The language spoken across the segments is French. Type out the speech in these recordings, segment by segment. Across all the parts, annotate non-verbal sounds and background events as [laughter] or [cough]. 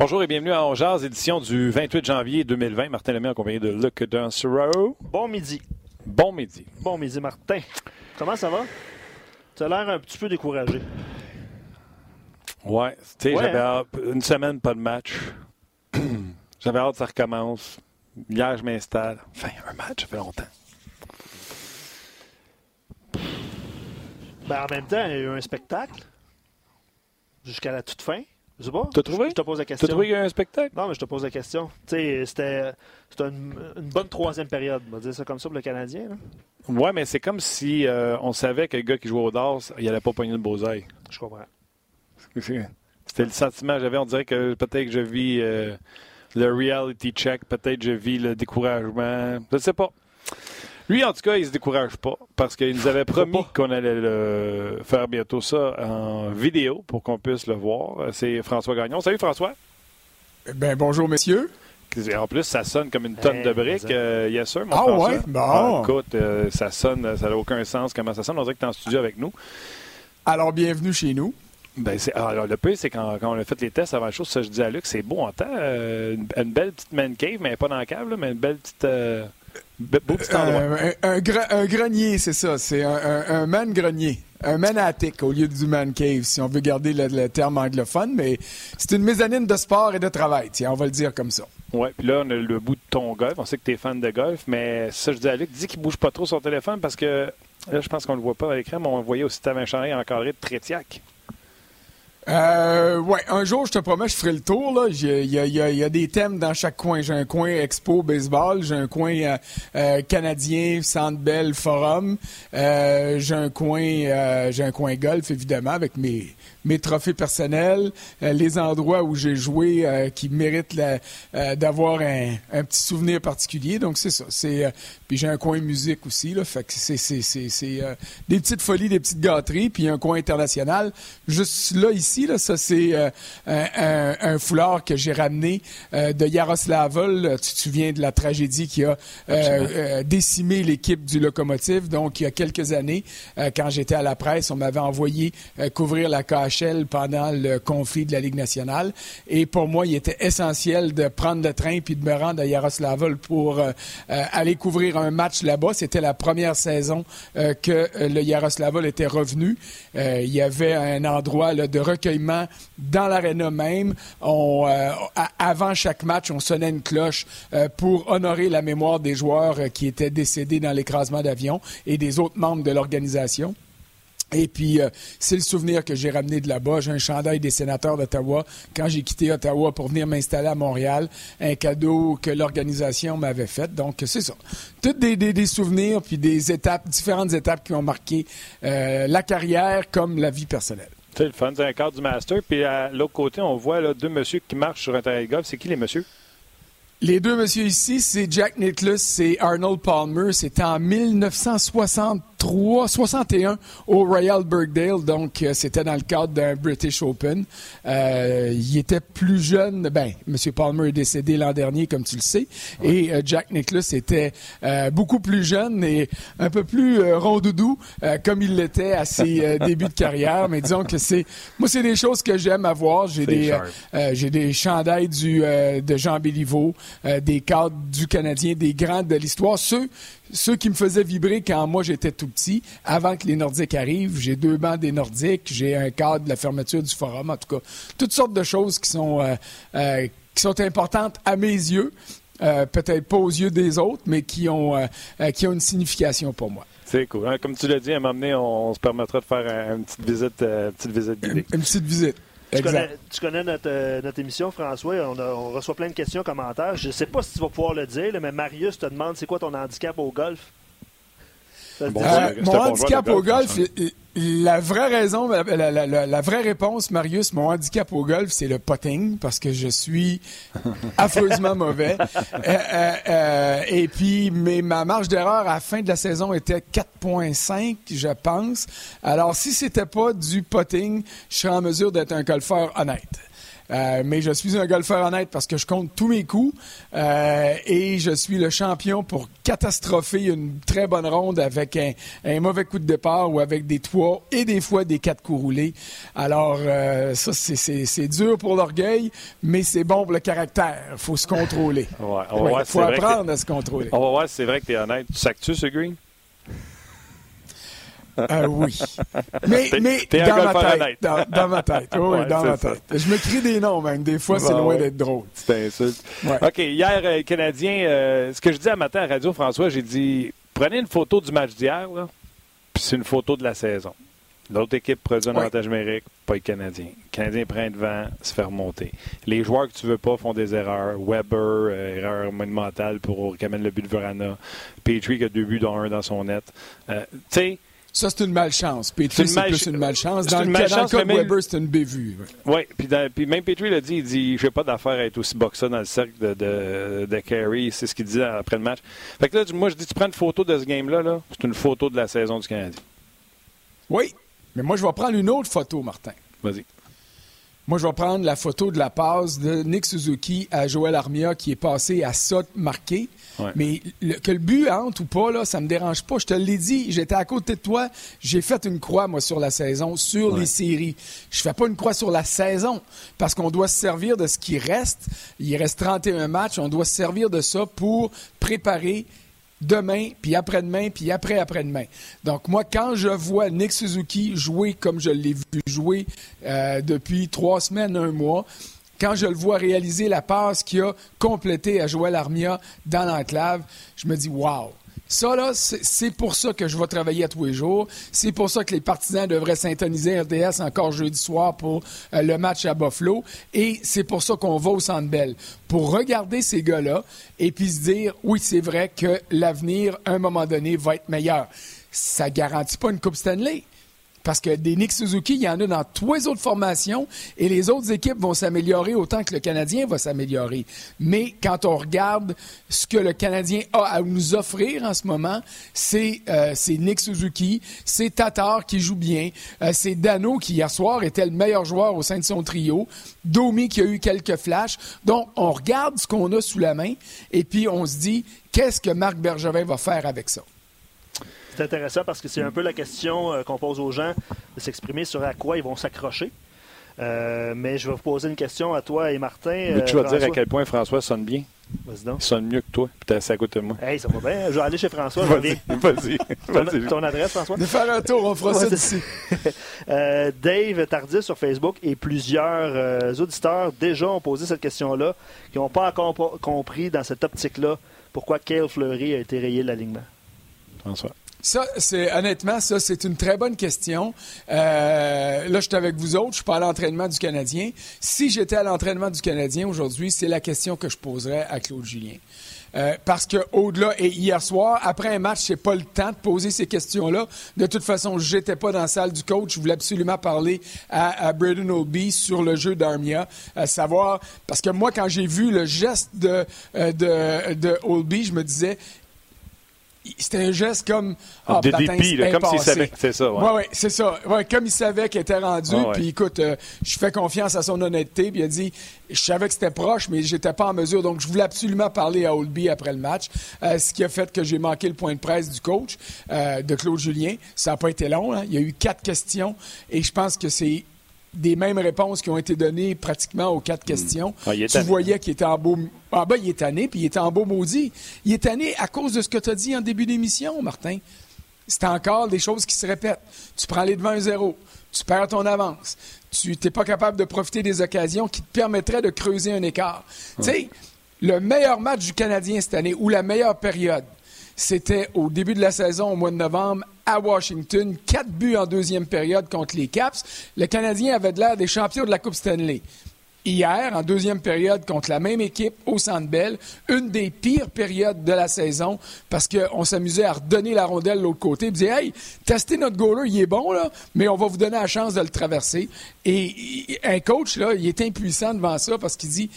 Bonjour et bienvenue à Ongeaz, édition du 28 janvier 2020. Martin Lemay en compagnie de Luc Dansero. Bon midi. Bon midi. Bon midi, Martin. Comment ça va? Tu as l'air un petit peu découragé. Ouais, tu sais, Ouais, j'avais hein? hâte- une semaine pas de match. [clears throat] j'avais hâte que ça recommence. Hier, je m'installe. Enfin, un match, ça fait longtemps. Ben, en même temps, il y a eu un spectacle jusqu'à la toute fin. Je sais pas. T'as trouvé? Je, je te pose la Tu question. as trouvé qu'il y a un spectacle? Non, mais je te pose la question. Tu sais, c'était une, une bonne troisième période. On va dire ça comme ça pour le Canadien. là. Ouais, mais c'est comme si euh, on savait que le gars qui jouait au Dars, il allait pas pogner le beau-oeil. Je comprends. C'était le sentiment que j'avais. On dirait que peut-être que je vis euh, le reality check, peut-être que je vis le découragement. Je ne sais pas. Lui, en tout cas, il se décourage pas parce qu'il nous avait promis qu'on allait le faire bientôt ça en vidéo pour qu'on puisse le voir. C'est François Gagnon. Salut François. Ben bonjour messieurs. En plus, ça sonne comme une tonne Hey, de briques. ça- Euh, yes, sir, mon Ah François. ouais? Bon. Ah, écoute, euh, ça sonne, ça n'a aucun sens comment ça sonne. On dirait que tu es en studio avec nous. Alors bienvenue chez nous. Ben, c'est, alors, le pire, c'est quand, quand on a fait les tests avant la chose, ça, je dis à Luc, c'est beau en temps. euh, une, une belle petite man cave, mais pas dans la cave, là, mais une belle petite. Euh, be- beau petit endroit. Euh, un, un gra- un grenier, c'est ça. C'est un, man grenier. Un man attic au lieu du man cave, si on veut garder le, le terme anglophone. Mais c'est une mezzanine de sport et de travail. Tiens, on va le dire comme ça. Ouais, puis là, on a le bout de ton golf. On sait que tu es fan de golf, mais ça, je dis à Luc, dis qu'il bouge pas trop son téléphone parce que là, je pense qu'on le voit pas à l'écran, mais on le voyait aussi t'avais un chandail encadré de Trétiac. Euh, ouais, un jour, je te promets, je ferai le tour. là. Il y a, des thèmes dans chaque coin. J'ai un coin expo baseball, j'ai un coin euh, euh, canadien, centre belle, forum. Euh, j'ai un coin, j'ai un coin golf évidemment avec mes mes trophées personnels, euh, les endroits où j'ai joué euh, qui méritent euh, d'avoir un, un petit souvenir particulier. Donc c'est ça. C'est euh, puis j'ai un coin musique aussi là. Fait que c'est c'est c'est c'est euh, des petites folies, des petites gâteries, puis un coin international. Juste là ici là, ça c'est euh, un, un- un foulard que j'ai ramené euh, de Yaroslavl. Tu te souviens de la tragédie qui a décimé l'équipe du locomotive. Donc il y a quelques années, euh, quand j'étais à la presse, on m'avait envoyé euh, couvrir la Pendant le conflit de la Ligue nationale. Et pour moi, il était essentiel de prendre le train puis de me rendre à Yaroslavl pour euh, euh, aller couvrir un match là-bas. C'était la première saison euh, que le Yaroslavl était revenu. Il y avait un endroit de recueillement dans l'aréna même. Avant chaque match, on sonnait une cloche pour honorer la mémoire des joueurs qui étaient décédés dans l'écrasement d'avion et des autres membres de l'organisation. Et puis, euh, c'est le souvenir que j'ai ramené de là-bas. J'ai un chandail des sénateurs d'Ottawa quand j'ai quitté Ottawa pour venir m'installer à Montréal. Un cadeau que l'organisation m'avait fait. Donc, c'est ça. Toutes des, des, des souvenirs puis des étapes, différentes étapes qui ont marqué euh, la carrière comme la vie personnelle. C'est le fun, c'est un cadre du master. Puis à l'autre côté, on voit là, deux messieurs qui marchent sur un terrain de golf. C'est qui les messieurs? Les deux messieurs ici, c'est Jack Nicklaus et Arnold Palmer. C'était en 1963, 61 au Royal Birkdale. Donc, euh, c'était dans le cadre d'un British Open. Euh, il était plus jeune. Ben, Monsieur Palmer est décédé l'an dernier, comme tu le sais. Et euh, Jack Nicklaus était euh, beaucoup plus jeune et un peu plus rondoudou, euh, comme il l'était à ses [laughs] débuts de carrière. Mais disons que c'est, moi, c'est des choses que j'aime avoir. J'ai des, euh, j'ai des chandails du, euh, de Jean Béliveau, euh, des cadres du Canadien, des grands de l'histoire. Ceux, ceux qui me faisaient vibrer quand moi j'étais tout petit, avant que les Nordiques arrivent. J'ai deux bancs des Nordiques, j'ai un cadre de la fermeture du Forum, en tout cas. Toutes sortes de choses qui sont, euh, euh, qui sont importantes à mes yeux. Peut-être pas aux yeux des autres, mais qui ont, qui ont une signification pour moi. C'est cool. hein. Comme tu l'as dit, à un moment donné, on, on se permettra de faire un- une petite visite, petite visite Une, guidée. une petite visite. Tu connais, tu connais notre, euh, notre émission, François. On, a- on reçoit plein de questions, commentaires. Je ne sais pas si tu vas pouvoir le dire, là, mais Marius te demande c'est quoi ton handicap au golf? Bon? Euh, mon handicap au golf, la vraie raison, la, la- la- la- la vraie réponse, Marius, mon handicap au golf, c'est le putting parce que je suis [laughs] affreusement mauvais. Euh, euh, euh, et puis, mais ma marge d'erreur à la fin de la saison était 4.5, je pense. Alors, si c'était pas du putting, je serais en mesure d'être un golfeur honnête. Euh, mais je suis un golfeur honnête parce que je compte tous mes coups euh, et je suis le champion pour catastropher une très bonne ronde avec un, mauvais coup de départ ou avec des trois et des fois des quatre coups roulés. Alors, euh, ça, c'est dur pour l'orgueil, mais c'est bon pour le caractère. Il faut se contrôler. Il faut apprendre à se contrôler. On va voir si c'est vrai que tu es honnête. Tu sacs-tu ce green? Euh, oui. [laughs] Mais, mais dans, ma tête, [laughs] dans, ma tête. Oui, dans ma tête. Je me crie des noms, même. Des fois, c'est loin d'être drôle. C'est insulte. OK. Hier, euh, Canadien, euh, ce que je dis à matin à Radio François, j'ai dit prenez une photo du match d'hier, puis c'est une photo de la saison. L'autre équipe produit un avantage numérique, pas le Canadien. Le Canadien prend devant, se fait remonter. Les joueurs que tu veux pas font des erreurs. Weber, erreur monumentale pour qui amène le but de Verana. Petrie qui a deux buts dans un dans son net. tu sais, ça, c'est une malchance. Petrie, c'est plus une malchance. Dans, le, cas de Weber, c'est une bévue. Oui, puis, puis, même Petrie l'a dit, il dit, je n'ai pas d'affaire à être aussi boxeur dans le cercle de, de, de Carey. C'est ce qu'il dit après le match. Fait que là, moi, je dis, tu prends une photo de ce game-là, -là, c'est une photo de la saison du Canadien. Oui, mais moi, je vais prendre une autre photo, Martin. Vas-y. Moi, je vais prendre la photo de la passe de Nick Suzuki à Joël Armia qui est passé à ça marqué. Mais que le but entre ou pas, là, ça me dérange pas. Je te l'ai dit, j'étais à côté de toi. J'ai fait une croix, moi, sur la saison, sur les séries. Je fais pas une croix sur la saison parce qu'on doit se servir de ce qui reste. Il reste 31 matchs. On doit se servir de ça pour préparer demain, puis après-demain, puis après-après-demain. Donc moi, quand je vois Nick Suzuki jouer comme je l'ai vu jouer euh, depuis trois semaines, un mois, quand je le vois réaliser la passe qu'il a complétée à Joël Armia dans l'enclave, je me dis wow. Ça, là, c'est pour ça que je vais travailler à tous les jours. C'est pour ça que les partisans devraient syntoniser RDS encore jeudi soir pour euh, le match à Buffalo. Et c'est pour ça qu'on va au Centre. Pour regarder ces gars-là et puis se dire, oui, c'est vrai que l'avenir, à un moment donné, va être meilleur. Ça garantit pas une Coupe Stanley. Parce que des Nick Suzuki, il y en a dans toutes les autres formations et les autres équipes vont s'améliorer autant que le Canadien va s'améliorer. Mais quand on regarde ce que le Canadien a à nous offrir en ce moment, c'est euh, Nick Suzuki, c'est Tatar qui joue bien, euh, c'est Dano qui hier soir était le meilleur joueur au sein de son trio, Domi qui a eu quelques flashs. Donc on regarde ce qu'on a sous la main et puis on se dit qu'est-ce que Marc Bergevin va faire avec ça? C'est intéressant parce que c'est un peu la question euh, qu'on pose aux gens de s'exprimer sur à quoi ils vont s'accrocher. Euh, mais je vais vous poser une question à toi et Martin. Mais tu vas euh, dire à quel point François sonne bien. Vas-y donc. Il sonne mieux que toi, puis t'es à côté de moi. Hey, ça va bien. Je vais aller chez François. Vas-y, vas-y. [laughs] Vas ton, adresse, François? De faire un tour, on fera ça d'ici. [laughs] Dave Tardif sur Facebook et plusieurs auditeurs déjà ont posé cette question-là, qui n'ont pas encore compris dans cette optique-là pourquoi Kale Fleury a été rayé de l'alignement. François. Ça, c'est honnêtement, ça, c'est une très bonne question. Euh, là, je suis avec vous autres, je suis pas à l'entraînement du Canadien. Si j'étais à l'entraînement du Canadien aujourd'hui, c'est la question que je poserais à Claude Julien. Euh, parce que au-delà et hier soir, après un match, c'est pas le temps de poser ces questions-là. De toute façon, j'étais pas dans la salle du coach. Je voulais absolument parler à, à Braden sur le jeu d'Armia, à savoir parce que moi, quand j'ai vu le geste de euh, de, de je me disais, c'était un geste comme ah, de dépit, comme s'il savait que c'était ça. Oui, ouais, c'est ça. Ouais, comme il savait qu'il était rendu. puis écoute, euh, je fais confiance à son honnêteté. Puis il a dit, je savais que c'était proche, mais j'étais pas en mesure. Donc je voulais absolument parler à Oldby après le match, euh, ce qui a fait que j'ai manqué le point de presse du coach euh, de Claude Julien. Ça n'a pas été long. Hein. Il y a eu quatre questions et je pense que c'est des mêmes réponses qui ont été données pratiquement aux quatre hmm. questions. Ah, tu voyais qu'il était en beau. Ah ben, il est tanné, puis il était en beau maudit. Il est tanné à cause de ce que tu as dit en début d'émission, Martin. C'est encore des choses qui se répètent. Tu prends les devants un zéro. Tu perds ton avance. Tu n'es pas capable de profiter des occasions qui te permettraient de creuser un écart. Tu sais, le meilleur match du Canadien cette année, ou la meilleure période, c'était au début de la saison, au mois de novembre, à Washington. Quatre buts en deuxième période contre les Caps. Le Canadien avait de l'air des champions de la Coupe Stanley. Hier, en deuxième période, contre la même équipe au Centre Bell, une des pires périodes de la saison parce qu'on s'amusait à redonner la rondelle de l'autre côté et dire Hey, testez notre goaler, il est bon, là, mais on va vous donner la chance de le traverser. Et un coach, là, il est impuissant devant ça parce qu'il dit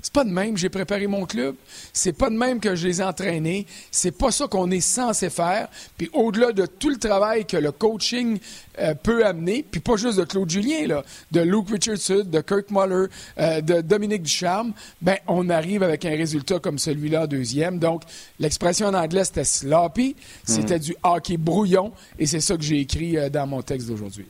c'est pas de même j'ai préparé mon club. C'est pas de même que je les ai entraînés. C'est pas ça qu'on est censé faire. Puis au-delà de tout le travail que le coaching euh, peut amener, puis pas juste de Claude Julien, là, de Luke Richardson, de Kirk Muller, euh, de Dominique Ducharme, ben, on arrive avec un résultat comme celui-là deuxième. Donc, l'expression en anglais, c'était sloppy, c'était mhm. du hockey brouillon, et c'est ça que j'ai écrit dans mon texte d'aujourd'hui.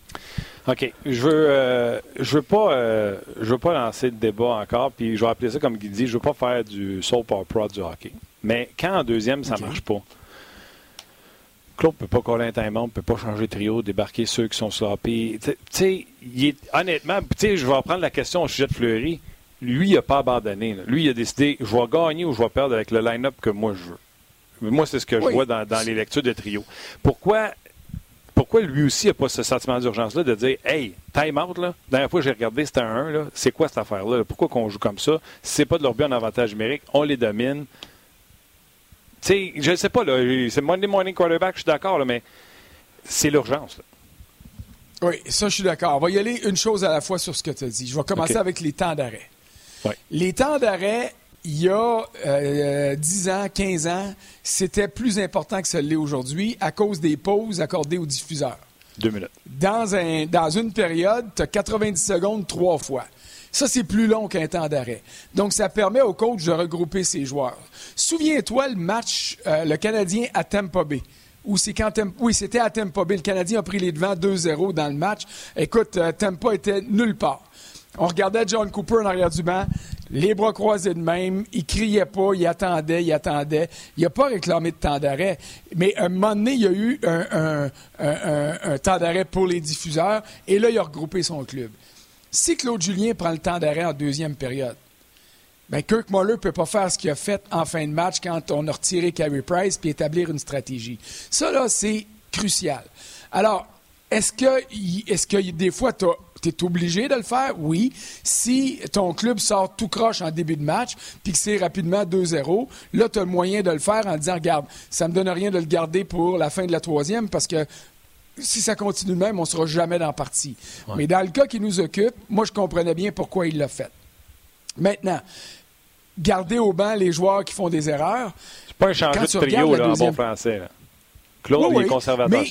OK. Je veux, je veux pas, je veux pas lancer le débat encore, puis je vais appeler ça comme Guy dit, je veux pas faire du soap opera du hockey. Mais quand en deuxième, ça ne marche pas, Claude ne peut pas coller un timeout, ne peut pas changer de trio, débarquer ceux qui sont sloppés. Tu sais, honnêtement, je vais reprendre la question au sujet de Fleury. Lui, il n'a pas abandonné. Lui, il a décidé, je vais gagner ou je vais perdre avec le line-up que moi je veux. Moi, c'est ce que je vois dans, les lectures de trio. Pourquoi, pourquoi lui aussi n'a pas ce sentiment d'urgence-là de dire Hey, time out, là. La dernière fois que j'ai regardé, c'était un 1, là. C'est quoi cette affaire-là? Pourquoi qu'on joue comme ça? C'est pas de leur but en avantage numérique, on les domine sais, je ne sais pas, c'est Monday Morning Quarterback, je suis d'accord, mais c'est l'urgence. Oui, ça, je suis d'accord. On va y aller une chose à la fois sur ce que tu as dit. Je vais commencer avec les temps d'arrêt. Les temps d'arrêt, il y a 10 euh, ans, 15 ans, c'était plus important que ce l'est aujourd'hui à cause des pauses accordées aux diffuseurs. Deux minutes. Dans, un, dans une période, tu as 90 secondes trois fois. Ça, c'est plus long qu'un temps d'arrêt. Donc, ça permet au coach de regrouper ses joueurs. Souviens-toi le match, euh, le Canadien à Tampa Bay. quand oui, c'était à Tampa Bay. Le Canadien a pris les devants 2-0 dans le match. Écoute, euh, Tampa était nulle part. On regardait John Cooper en arrière du banc, les bras croisés de même, il criait pas, il attendait, il attendait. Il n'a pas réclamé de temps d'arrêt. Mais à un moment donné, il y a eu un, temps d'arrêt pour les diffuseurs et là, il a regroupé son club. Si Claude Julien prend le temps d'arrêt en deuxième période, ben Kirk Muller ne peut pas faire ce qu'il a fait en fin de match quand on a retiré Carey Price puis établir une stratégie. Ça, là, c'est crucial. Alors, est-ce que, est que des fois, tu es obligé de le faire? Oui. Si ton club sort tout croche en début de match, puis que c'est rapidement 2-0, là, tu as le moyen de le faire en disant, regarde, ça ne me donne rien de le garder pour la fin de la troisième parce que si ça continue de même, on ne sera jamais dans la partie. Mais dans le cas qui nous occupe, moi, je comprenais bien pourquoi il l'a fait. Maintenant, garder au banc les joueurs qui font des erreurs. C'est pas un changement de trio là, en bon français. Claude, il est conservateur.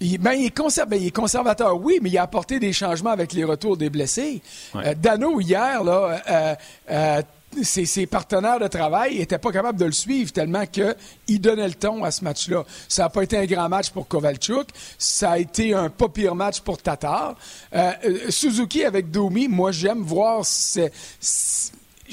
Il, ben, il, est ben, il, est conservateur, oui, mais il a apporté des changements avec les retours des blessés. Euh, Dano, hier, là, euh, euh, ses, partenaires de travail n'étaient pas capables de le suivre tellement qu'il donnait le ton à ce match-là. Ça n'a pas été un grand match pour Kovalchuk. Ça a été un pas pire match pour Tatar. Euh, Suzuki avec Domi, moi, j'aime voir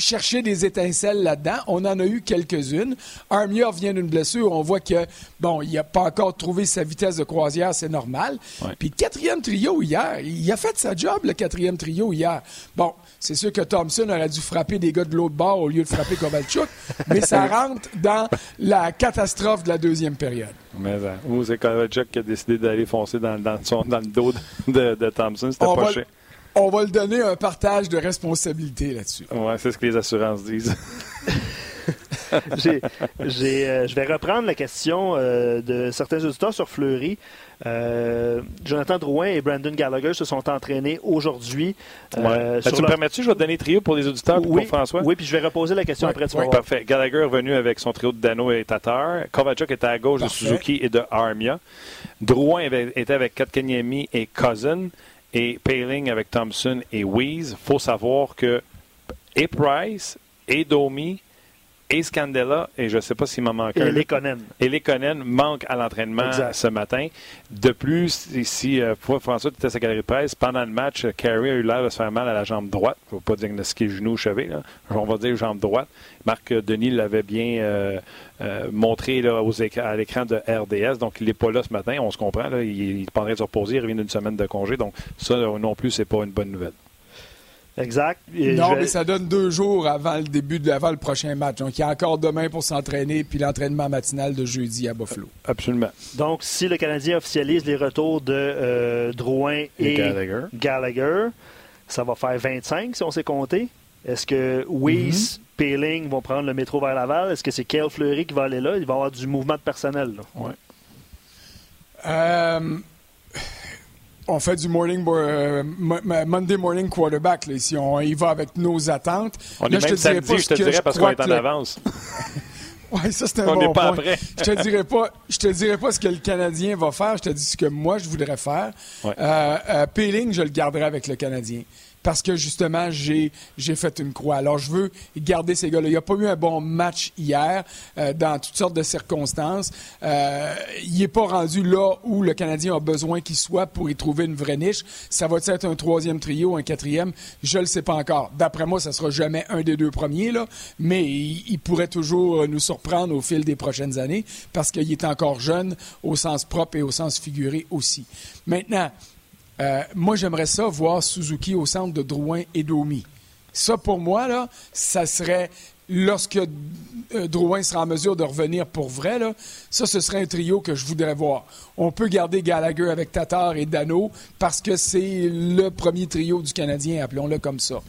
chercher des étincelles là-dedans. On en a eu quelques-unes. Armia vient d'une blessure. On voit que, bon, il n'a pas encore trouvé sa vitesse de croisière, c'est normal. Puis le quatrième trio hier, il a fait sa job, le quatrième trio hier. Bon, c'est sûr que Thompson aurait dû frapper des gars de l'autre bord au lieu de frapper Kovalchuk, [laughs] mais ça rentre dans la catastrophe de la deuxième période. Mais euh, c'est Kovalchuk qui a décidé d'aller foncer dans, le dos de, Thompson. C'était pas cher. On va le donner un partage de responsabilité là-dessus. Oui, c'est ce que les assurances disent. [laughs] Euh, je vais reprendre la question euh, de certains auditeurs sur Fleury. Euh, Jonathan Drouin et Brandon Gallagher se sont entraînés aujourd'hui. Ben, tu me permets-tu, je vais te donner le trio pour les auditeurs pour François? Oui, puis je vais reposer la question après. Tu Parfait. Gallagher est revenu avec son trio de Dano et Tatar. Kovacic était à gauche de Suzuki et de Armia. Drouin était avec Kotkaniemi et Cousin. Et Paling avec Thompson et Weeze. Il faut savoir que et Price et Domi et Scandella, et je ne sais pas s'il m'en manque et un. Et Lekonen manque à l'entraînement ce matin. De plus, ici, euh, François, tu étais à sa galerie de presse, pendant le match, Carey a eu l'air de se faire mal à la jambe droite. Il ne faut pas diagnostiquer genou ou cheville. On va dire jambe droite. Marc Denis l'avait bien euh, euh, montré là, aux à l'écran de RDS. Donc, il n'est pas là ce matin. On se comprend. Là, il, il prendrait de se reposer. Il revient d'une semaine de congé. Donc, ça non plus, c'est pas une bonne nouvelle. Exact. non, mais ça donne deux jours avant le début, de, avant le prochain match. Donc, il y a encore demain pour s'entraîner, puis l'entraînement matinal de jeudi à Buffalo. Absolument. Donc, si le Canadien officialise les retours de euh, Drouin et, Gallagher. ça va faire 25 si on s'est compté. Est-ce que Weiss, mm Peeling vont prendre le métro vers Laval? Est-ce que c'est Kale Fleury qui va aller là? Il va y avoir du mouvement de personnel. Oui. Euh, on fait du morning euh, Monday morning quarterback. Là, si on y va avec nos attentes. On est même samedi, je te dirais, parce qu'on est en avance. [laughs] oui, ça, c'est un on bon pas Après. je te dirais pas, je te dirais pas ce que le Canadien va faire. Je te dis ce que moi je voudrais faire. Ouais. Euh, euh, Peeling, je le garderai avec le Canadien parce que justement, j'ai, j'ai fait une croix. Alors, je veux garder ces gars-là. Il n'y a pas eu un bon match hier euh, dans toutes sortes de circonstances. Euh, il n'est pas rendu là où le Canadien a besoin qu'il soit pour y trouver une vraie niche. Ça va être un troisième trio, un quatrième? Je ne le sais pas encore. D'après moi, ça ne sera jamais un des deux premiers, là, mais il, il pourrait toujours nous surprendre au fil des prochaines années parce qu'il est encore jeune au sens propre et au sens figuré aussi. Maintenant, euh, moi, j'aimerais ça voir Suzuki au centre de Drouin et Domi. Ça, pour moi, là, ça serait lorsque euh, Drouin sera en mesure de revenir pour vrai, ça, ce serait un trio que je voudrais voir. On peut garder Gallagher avec Tatar et Dano parce que c'est le premier trio du Canadien, appelons-le comme ça.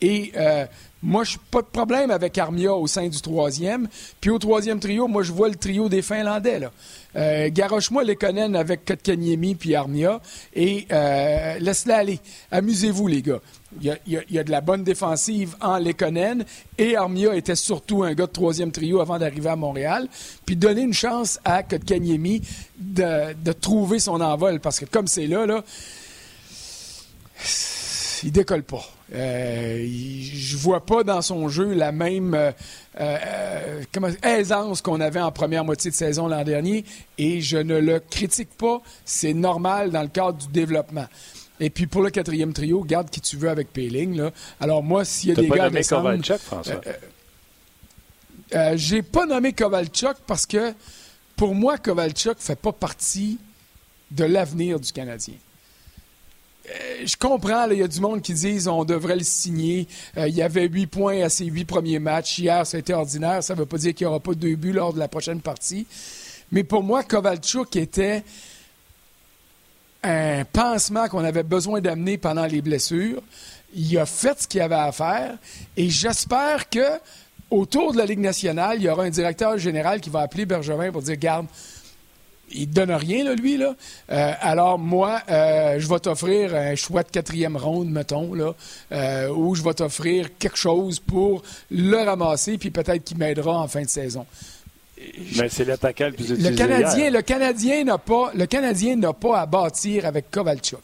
Et euh, moi, je n'ai pas de problème avec Armia au sein du troisième. Puis au troisième trio, moi, je vois le trio des Finlandais. Là. Euh, Garoche-moi avec Kotkaniemi puis Armia et laisse-la aller. Amusez-vous, les gars. Il y, a, de la bonne défensive en Lekonen et Armia était surtout un gars de troisième trio avant d'arriver à Montréal. Puis donner une chance à Kotkaniemi de, trouver son envol parce que comme c'est là, là, il décolle pas. Euh, je vois pas dans son jeu la même euh, euh, aisance qu'on avait en première moitié de saison l'an dernier et je ne le critique pas. C'est normal dans le cadre du développement. Et puis pour le quatrième trio, garde qui tu veux avec Péling. Là. Alors moi, s'il y a des pas gars nommé descendre, Kovalchuk, François? euh, j'ai pas nommé Kovalchuk parce que pour moi, Kovalchuk fait pas partie de l'avenir du Canadien Euh, je comprends, il y a du monde qui disent on devrait le signer. Euh, il y avait huit points à ses huit premiers matchs. Hier, ça a été ordinaire. Ça ne veut pas dire qu'il n'y aura pas deux buts lors de la prochaine partie. Mais pour moi, Kovalchuk était un pansement qu'on avait besoin d'amener pendant les blessures. Il a fait ce qu'il avait à faire et j'espère que autour de la Ligue nationale, il y aura un directeur général qui va appeler Bergevin pour dire Garde, il ne donne rien, là, lui. Là. Euh, alors, moi, euh, je vais t'offrir un choix de quatrième ronde, mettons, là, euh, ou je vais t'offrir quelque chose pour le ramasser, puis peut-être qu'il m'aidera en fin de saison. Mais c'est l'attaquant le plus Le utilisé Canadien, hier. le Canadien n'a pas, le Canadien n'a pas à bâtir avec Kovalchuk.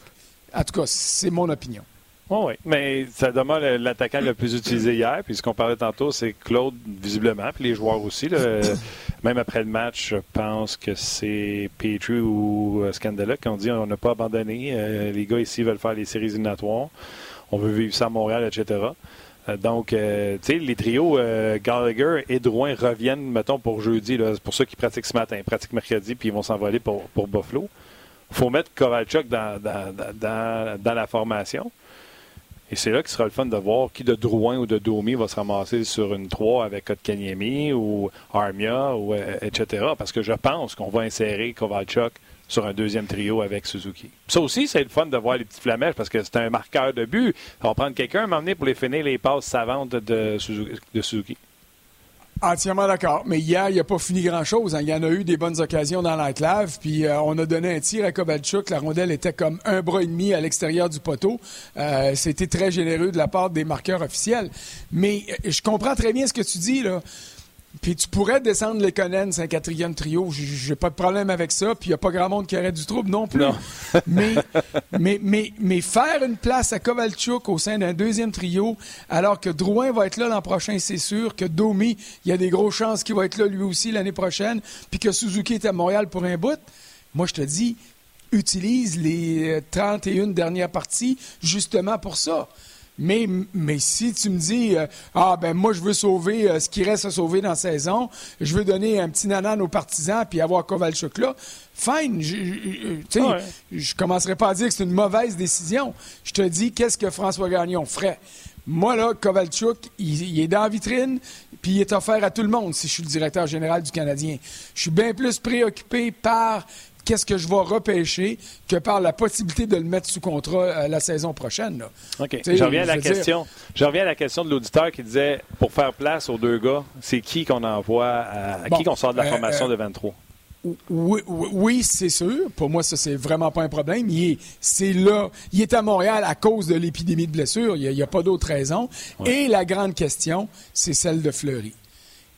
En tout cas, c'est mon opinion. Oui, oui. Mais ça demeure le- l'attaquant le plus utilisé hier. Puis ce qu'on parlait tantôt, c'est Claude, visiblement, puis les joueurs aussi. là. [laughs] même après le match, je pense que c'est Petrie ou euh, Scandella qui ont dit on n'a pas abandonné. Euh, les gars ici veulent faire les séries éliminatoires. On veut vivre ça à Montréal, etc. Euh, donc, euh, tu sais, les trios euh, Gallagher et Drouin reviennent, mettons, pour jeudi. C'est pour ceux qui pratiquent ce matin. Pratiquent mercredi, puis ils vont s'envoler pour, pour Buffalo. Il faut mettre Kovalchuk dans- dans- dans la formation. Et c'est là qu'il sera le fun de voir qui de Drouin ou de Domi va se ramasser sur une 3 avec Kotkaniemi ou Armia, ou, euh, etc. Parce que je pense qu'on va insérer Kovalchuk sur un deuxième trio avec Suzuki. Ça aussi, c'est le fun de voir les petites flamèches parce que c'est un marqueur de but. On va prendre quelqu'un m'emmener pour les finir les passes savantes de Suzuki. de Suzuki. Entièrement d'accord. Mais hier, il n'a pas fini grand-chose. hein. Il y en a eu des bonnes occasions dans l'enclave. Puis euh, on a donné un tir à Kovalchuk. La rondelle était comme un bras et demi à l'extérieur du poteau. Euh, C'était très généreux de la part des marqueurs officiels. Mais euh, je comprends très bien ce que tu dis, là. Puis tu pourrais descendre les Conan, c'est un quatrième trio. J'ai- pas de problème avec ça. Puis il n'y a pas grand monde qui aurait du trouble non plus. Non. [laughs] mais, mais, mais, mais faire une place à Kovalchuk au sein d'un deuxième trio, alors que Drouin va être là l'an prochain, c'est sûr. Que Domi, il y a des grosses chances qu'il va être là lui aussi l'année prochaine. Puis que Suzuki est à Montréal pour un bout. Moi, je te dis, utilise les euh, 31 dernières parties justement pour ça. Mais, mais si tu me dis, euh, ah ben moi je veux sauver euh, ce qui reste à sauver dans la saison, je veux donner un petit nanan aux partisans puis avoir Kovalchuk là, fine. Je, je- je- tu sais, Ouais. je commencerai pas à dire que c'est une mauvaise décision. Je te dis, qu'est-ce que François Gagnon ferait? Moi, là, Kovalchuk, il, il est dans la vitrine, puis il est offert à tout le monde si je suis le directeur général du Canadien. Je suis bien plus préoccupé par qu'est-ce que je vais repêcher que par la possibilité de le mettre sous contrat euh, la saison prochaine. là. OK. Je reviens à la dire- question. Je reviens à la question de l'auditeur qui disait pour faire place aux deux gars, c'est qui qu'on envoie à, à Bon, qui qu'on sort de la euh, formation euh, de 23? Oui, oui, oui, c'est sûr. Pour moi, ça, c'est vraiment pas un problème. Il est, c'est là. Il est à Montréal à cause de l'épidémie de blessures. Il n'y a pas d'autre raison. Et la grande question, c'est celle de Fleury.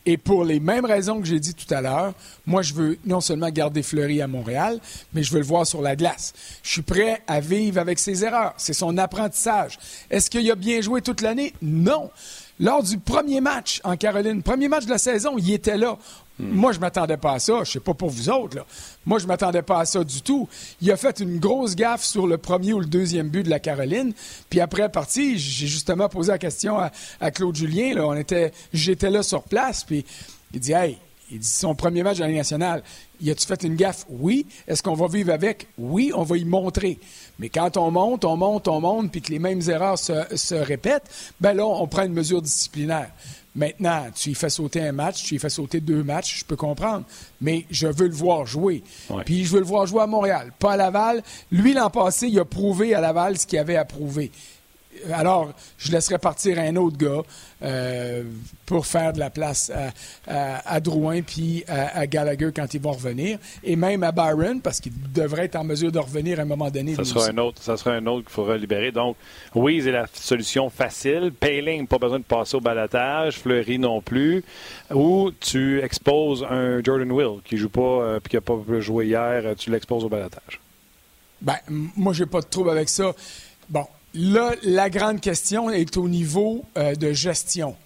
Et pour les mêmes raisons que j'ai dit tout à l'heure, moi, je veux non seulement garder Fleury à Montréal, mais je veux le voir sur la glace. Je suis prêt à vivre avec ses erreurs. C'est son apprentissage. Est-ce qu'il a bien joué toute l'année? Non. Lors du premier match en Caroline, premier match de la saison, il était là. Hmm. Moi, je m'attendais pas à ça. Je sais pas pour vous autres. Là. Moi, je m'attendais pas à ça du tout. Il a fait une grosse gaffe sur le premier ou le deuxième but de la Caroline. Puis après la partie, j'ai justement posé la question à, Claude Julien. On était, j'étais là sur place. Puis il dit, hey, il dit son premier match de la nationale. Y a-tu fait une gaffe? Oui. Est-ce qu'on va vivre avec? Oui, on va y montrer. Mais quand on monte, on monte, on monte, puis que les mêmes erreurs se, se répètent, ben là, on prend une mesure disciplinaire. Maintenant, tu y fais sauter un match, tu y fais sauter deux matchs, je peux comprendre. Mais je veux le voir jouer. Puis je veux le voir jouer à Montréal, pas à Laval. Lui, l'an passé, il a prouvé à Laval ce qu'il avait à prouver alors, je laisserai partir un autre gars euh, pour faire de la place à, Drouin puis à, Gallagher quand ils vont revenir. Et même à Byron, parce qu'il devrait être en mesure de revenir à un moment donné. Ça sera un autre, ça sera un autre qu'il faudra libérer. Donc, oui, c'est la solution facile. Payling, pas besoin de passer au balatage. Fleury non plus. Ou tu exposes un Jordan Will qui joue pas euh, puis qui n'a pas joué hier, tu l'exposes au balatage. Ben, moi, j'ai pas de trouble avec ça. Bon, Là, la grande question est au niveau euh, de gestion.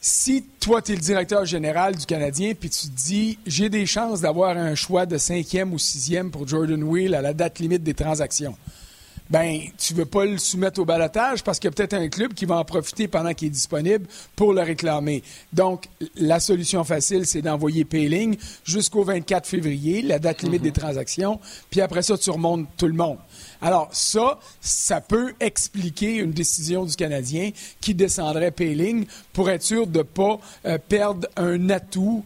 Si toi, tu es le directeur général du Canadien, puis tu te dis, j'ai des chances d'avoir un choix de cinquième ou sixième pour Jordan Wheel à la date limite des transactions ben tu veux pas le soumettre au balotage parce qu'il y a peut-être un club qui va en profiter pendant qu'il est disponible pour le réclamer. Donc, la solution facile, c'est d'envoyer Payling jusqu'au 24 février, la date limite des mhm. transactions, puis après ça, tu remontes tout le monde. Alors, ça, ça peut expliquer une décision du Canadien qui descendrait Payling pour être sûr de ne pas euh, perdre un atout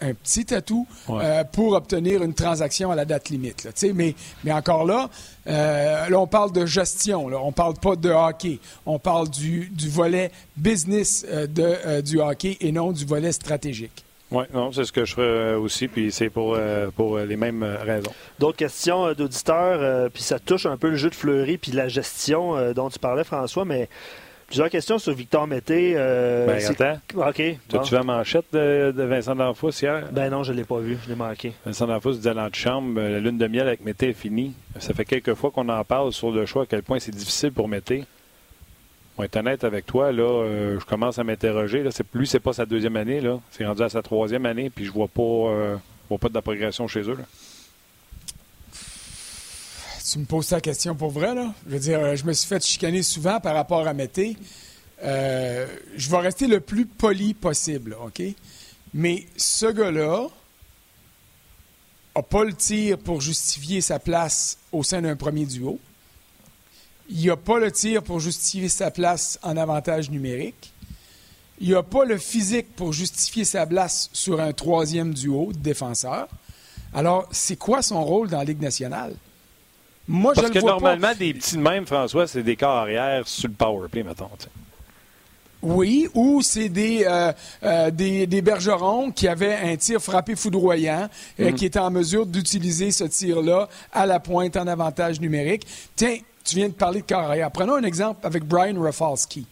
un petit atout euh, pour obtenir une transaction à la date limite. mais, mais encore là, euh, là, on parle de gestion, là, on parle pas de hockey. On parle du, du volet business euh, de, du hockey et non du volet stratégique. Oui, non, c'est ce que je ferais aussi, puis c'est pour, pour les mêmes raisons. D'autres questions d'auditeurs, puis ça touche un peu le jeu de Fleury, puis la gestion dont tu parlais, François, mais Plusieurs questions sur Victor Mété. Euh, ben, attends. OK. tu vu la manchette de, Vincent D'Anfous hier? Ben non, je ne l'ai pas vu. Je l'ai manqué. Vincent D'Anfous dit dans la chambre, euh, la lune de miel avec Mété est finie. Ça fait quelques fois qu'on en parle sur le choix, à quel point c'est difficile pour Mété. Pour être honnête avec toi, là, euh, je commence à m'interroger. Là, lui, c'est pas sa deuxième année. Là. C'est rendu à sa troisième année, puis je vois pas, euh, vois pas de la progression chez eux. Là tu me poses ta question pour vrai, là. Je veux dire, euh, je me suis fait chicaner souvent par rapport à Mété. Je vais rester le plus poli possible, OK? Mais ce gars-là n'a pas le tir pour justifier sa place au sein d'un premier duo. Il n'a pas le tir pour justifier sa place en avantage numérique. Il n'a pas le physique pour justifier sa place sur un troisième duo de défenseurs. Alors, c'est quoi son rôle dans la Ligue nationale? Moi, Parce que normalement, des petits de même, François, c'est des corps arrière sur le power play, mettons. Oui, ou c'est des, euh, euh, des, des, bergerons qui avaient un tir frappé foudroyant, euh, mm. qui étaient en mesure d'utiliser ce tir-là à la pointe en avantage numérique. Tiens, tu viens de parler de corps arrière. Prenons un exemple avec Brian Rafalski.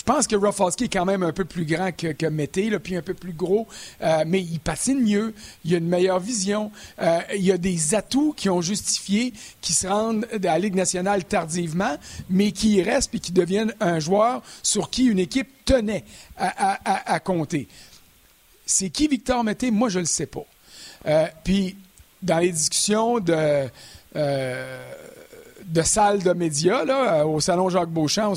Je pense que Rafalski est quand même un peu plus grand que, que Mété, puis un peu plus gros, euh, mais il patine mieux, il a une meilleure vision, euh, il y a des atouts qui ont justifié qui se rendent à la Ligue nationale tardivement, mais qui y restent et qui deviennent un joueur sur qui une équipe tenait à, compter. C'est qui Victor Mété? Moi, je ne le sais pas. Euh, puis, dans les discussions de de salle de médias là, euh, au salon Jacques Beauchamp.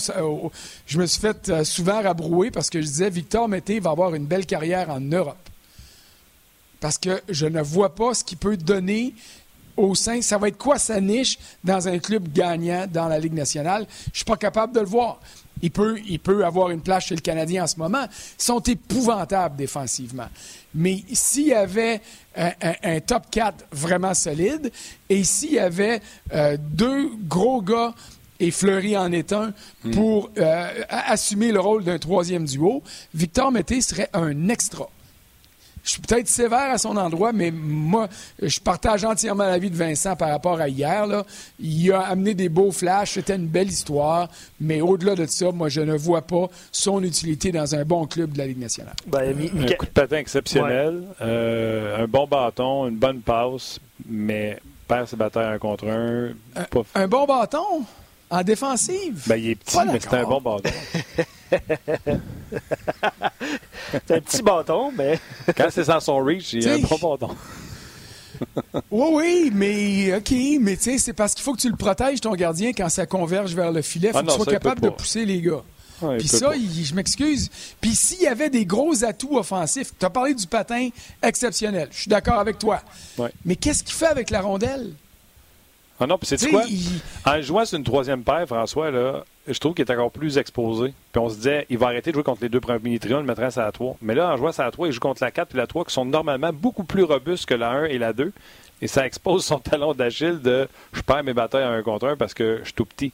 je me suis fait euh, souvent rabrouer parce que je disais Victor Mété va avoir une belle carrière en Europe. Parce que je ne vois pas ce qu'il peut donner au sein. Ça va être quoi sa niche dans un club gagnant dans la Ligue nationale? Je ne suis pas capable de le voir. Il peut, il peut avoir une place chez le Canadien en ce moment. Ils sont épouvantables défensivement. Mais s'il y avait un, top 4 vraiment solide et s'il y avait euh, deux gros gars et Fleury en est un hmm. pour euh, assumer le rôle d'un troisième duo, Victor Mété serait un extra. Je suis peut-être sévère à son endroit, mais moi, je partage entièrement l'avis de Vincent par rapport à hier. Là. Il a amené des beaux flashs, c'était une belle histoire, mais au-delà de ça, moi, je ne vois pas son utilité dans un bon club de la Ligue nationale. Ben, un coup de patin exceptionnel, euh, un bon bâton, une bonne passe, mais perd ses batailles un contre un. un bon bâton? En défensive? Ben, il est petit, mais c'est un bon bâton. [laughs] c'est un petit bâton, mais. [laughs] Quand c'est sans son reach, il a un bon bâton. [laughs] oui, oui, mais OK, mais tu sais, c'est parce qu'il faut que tu le protèges, ton gardien, quand ça converge vers le filet. Il faut ah que tu sois capable de pousser les gars. Puis ça, je m'excuse. Puis s'il y avait des gros atouts offensifs, tu as parlé du patin exceptionnel. Je suis d'accord avec toi. Mais qu'est-ce qu'il fait avec la rondelle? Ah non, puis c'est quoi? En jouant sur une troisième paire, François, là, je trouve qu'il est encore plus exposé. Puis on se disait, il va arrêter de jouer contre les deux premiers trios, le mettrait à la 3. Mais là, en jouant à la 3, il joue contre la 4 et la 3 qui sont normalement beaucoup plus robustes que la 1 et la 2. Et ça expose son talon d'Achille de je perds mes batailles à un contre un parce que je suis tout petit.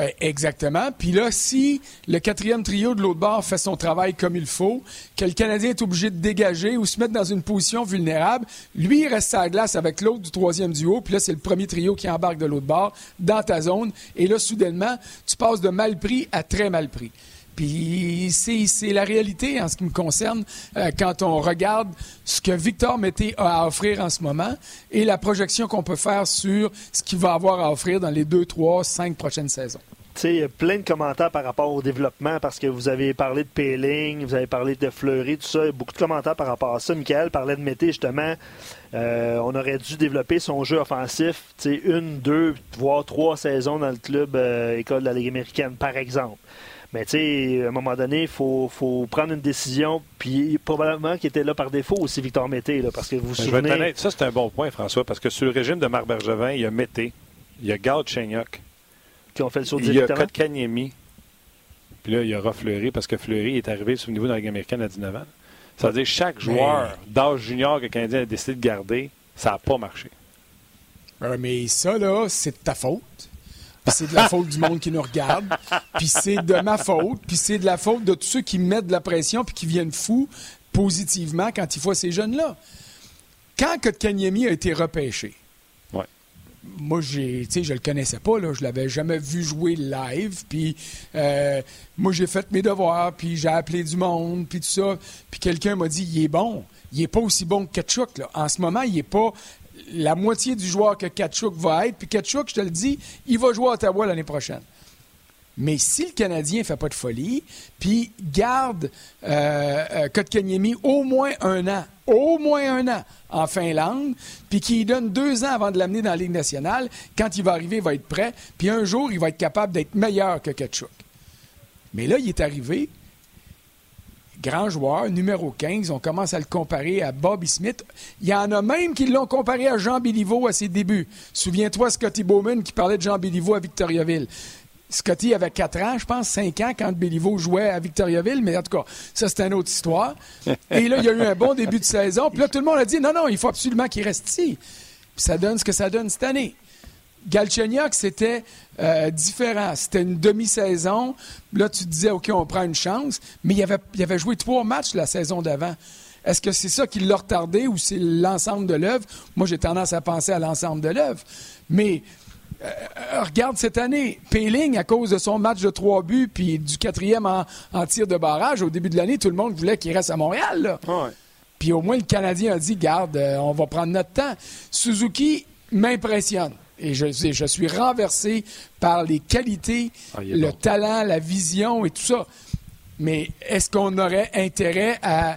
Eh, exactement. Puis là, si le quatrième trio de l'autre bord fait son travail comme il faut, que le Canadien est obligé de dégager ou se mettre dans une position vulnérable, lui, reste à la glace avec l'autre du troisième duo. Puis là, c'est le premier trio qui embarque de l'autre bord dans ta zone. Et là, soudainement, tu passes de mal pris à très mal pris. Puis c'est la réalité en ce qui me concerne euh, quand on regarde ce que Victor Mété a à offrir en ce moment et la projection qu'on peut faire sur ce qu'il va avoir à offrir dans les deux, trois, cinq prochaines saisons. A plein de commentaires par rapport au développement parce que vous avez parlé de Péling, vous avez parlé de Fleury, tout ça. Beaucoup de commentaires par rapport à ça. Michael parlait de Mété, justement. Euh, on aurait dû développer son jeu offensif, une, deux, voire trois saisons dans le club euh, école de la Ligue américaine, par exemple. Mais tu sais, à un moment donné, il faut, prendre une décision. Puis probablement qu'il était là par défaut aussi, Victor Mété, parce que vous vous ben, souvenez... ça, c'est un bon point, François, parce que sur le régime de Marc Bergevin, il y a Mété, il y a Gard Chenyok. Qui ont fait le saut Il y a Kotkaniemi. Puis là, il y aura Fleury, parce que Fleury est arrivé sur le niveau de la Ligue américaine à 19 ans. Ça veut dire que chaque joueur d'âge junior que le Canadien a décidé de garder, ça n'a pas marché. mais ça, là, c'est de ta faute puis c'est de la faute du monde qui nous regarde, puis c'est de ma faute, puis c'est de la faute de tous ceux qui mettent de la pression puis qui viennent fous positivement quand ils voient ces jeunes-là. Quand Kotkaniemi a été repêché, moi, j'ai, je le connaissais pas, là, je l'avais jamais vu jouer live. Puis euh, moi, j'ai fait mes devoirs, puis j'ai appelé du monde, puis tout ça. Puis quelqu'un m'a dit, il est bon. Il est pas aussi bon que Ketchuk. Là. En ce moment, il est pas la moitié du joueur que Kachuk va être. Puis Kachuk, je te le dis, il va jouer à Ottawa l'année prochaine. Mais si le Canadien ne fait pas de folie, puis garde euh, euh, Kotkaniemi au moins un an, au moins un an en Finlande, puis qu'il donne deux ans avant de l'amener dans la Ligue nationale, quand il va arriver, il va être prêt, puis un jour, il va être capable d'être meilleur que Kachuk. Mais là, il est arrivé, grand joueur, numéro 15. On commence à le comparer à Bobby Smith. Il y en a même qui l'ont comparé à Jean Béliveau à ses débuts. Souviens-toi, Scotty Bowman qui parlait de Jean Béliveau à Victoriaville. Scotty avait 4 ans, je pense, 5 ans quand Béliveau jouait à Victoriaville, mais en tout cas, ça, c'est une autre histoire. Et là, il y a eu un bon début de saison. Puis là, tout le monde a dit non, non, il faut absolument qu'il reste ici. Puis ça donne ce que ça donne cette année. Galchenyuk, c'était euh, différent. C'était une demi-saison. Là, tu te disais, OK, on prend une chance. Mais il avait, il avait joué trois matchs la saison d'avant. Est-ce que c'est ça qui l'a retardé ou c'est l'ensemble de l'œuvre? Moi, j'ai tendance à penser à l'ensemble de l'œuvre. Mais euh, regarde cette année. Payling, à cause de son match de trois buts puis du quatrième en, tir de barrage, au début de l'année, tout le monde voulait qu'il reste à Montréal. Puis au moins, le Canadien a dit, garde, euh, on va prendre notre temps. Suzuki m'impressionne. Et je, je suis renversé par les qualités, ah, le talent, la vision et tout ça. Mais est-ce qu'on aurait intérêt à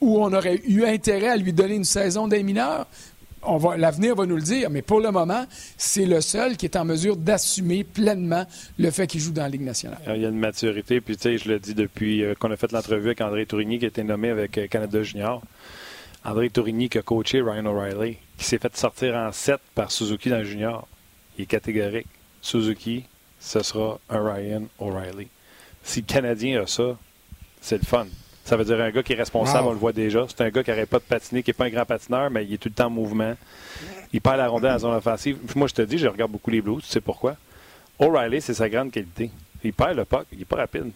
ou on aurait eu intérêt à lui donner une saison des mineurs? L'avenir va nous le dire, mais pour le moment, c'est le seul qui est en mesure d'assumer pleinement le fait qu'il joue dans la Ligue nationale. Il y a une maturité, puis tu sais, je le dis depuis euh, qu'on a fait l'entrevue avec André Tourigny, qui a été nommé avec euh, Canada Junior. André Tourigny qui a coaché Ryan O'Reilly, qui s'est fait sortir en 7 par Suzuki dans le junior. Il est catégorique. Suzuki, ce sera un Ryan O'Reilly. Si le Canadien a ça, c'est le fun. Ça veut dire un gars qui est responsable, on le voit déjà. C'est un gars qui n'arrête pas de patiner, qui n'est pas un grand patineur, mais il est tout le temps en mouvement. Il perd la rondelle en zone offensive. Moi, je te dis, je regarde beaucoup les Blues. Tu sais pourquoi? O'Reilly, c'est sa grande qualité. Il perd le puck, il n'est pas rapide,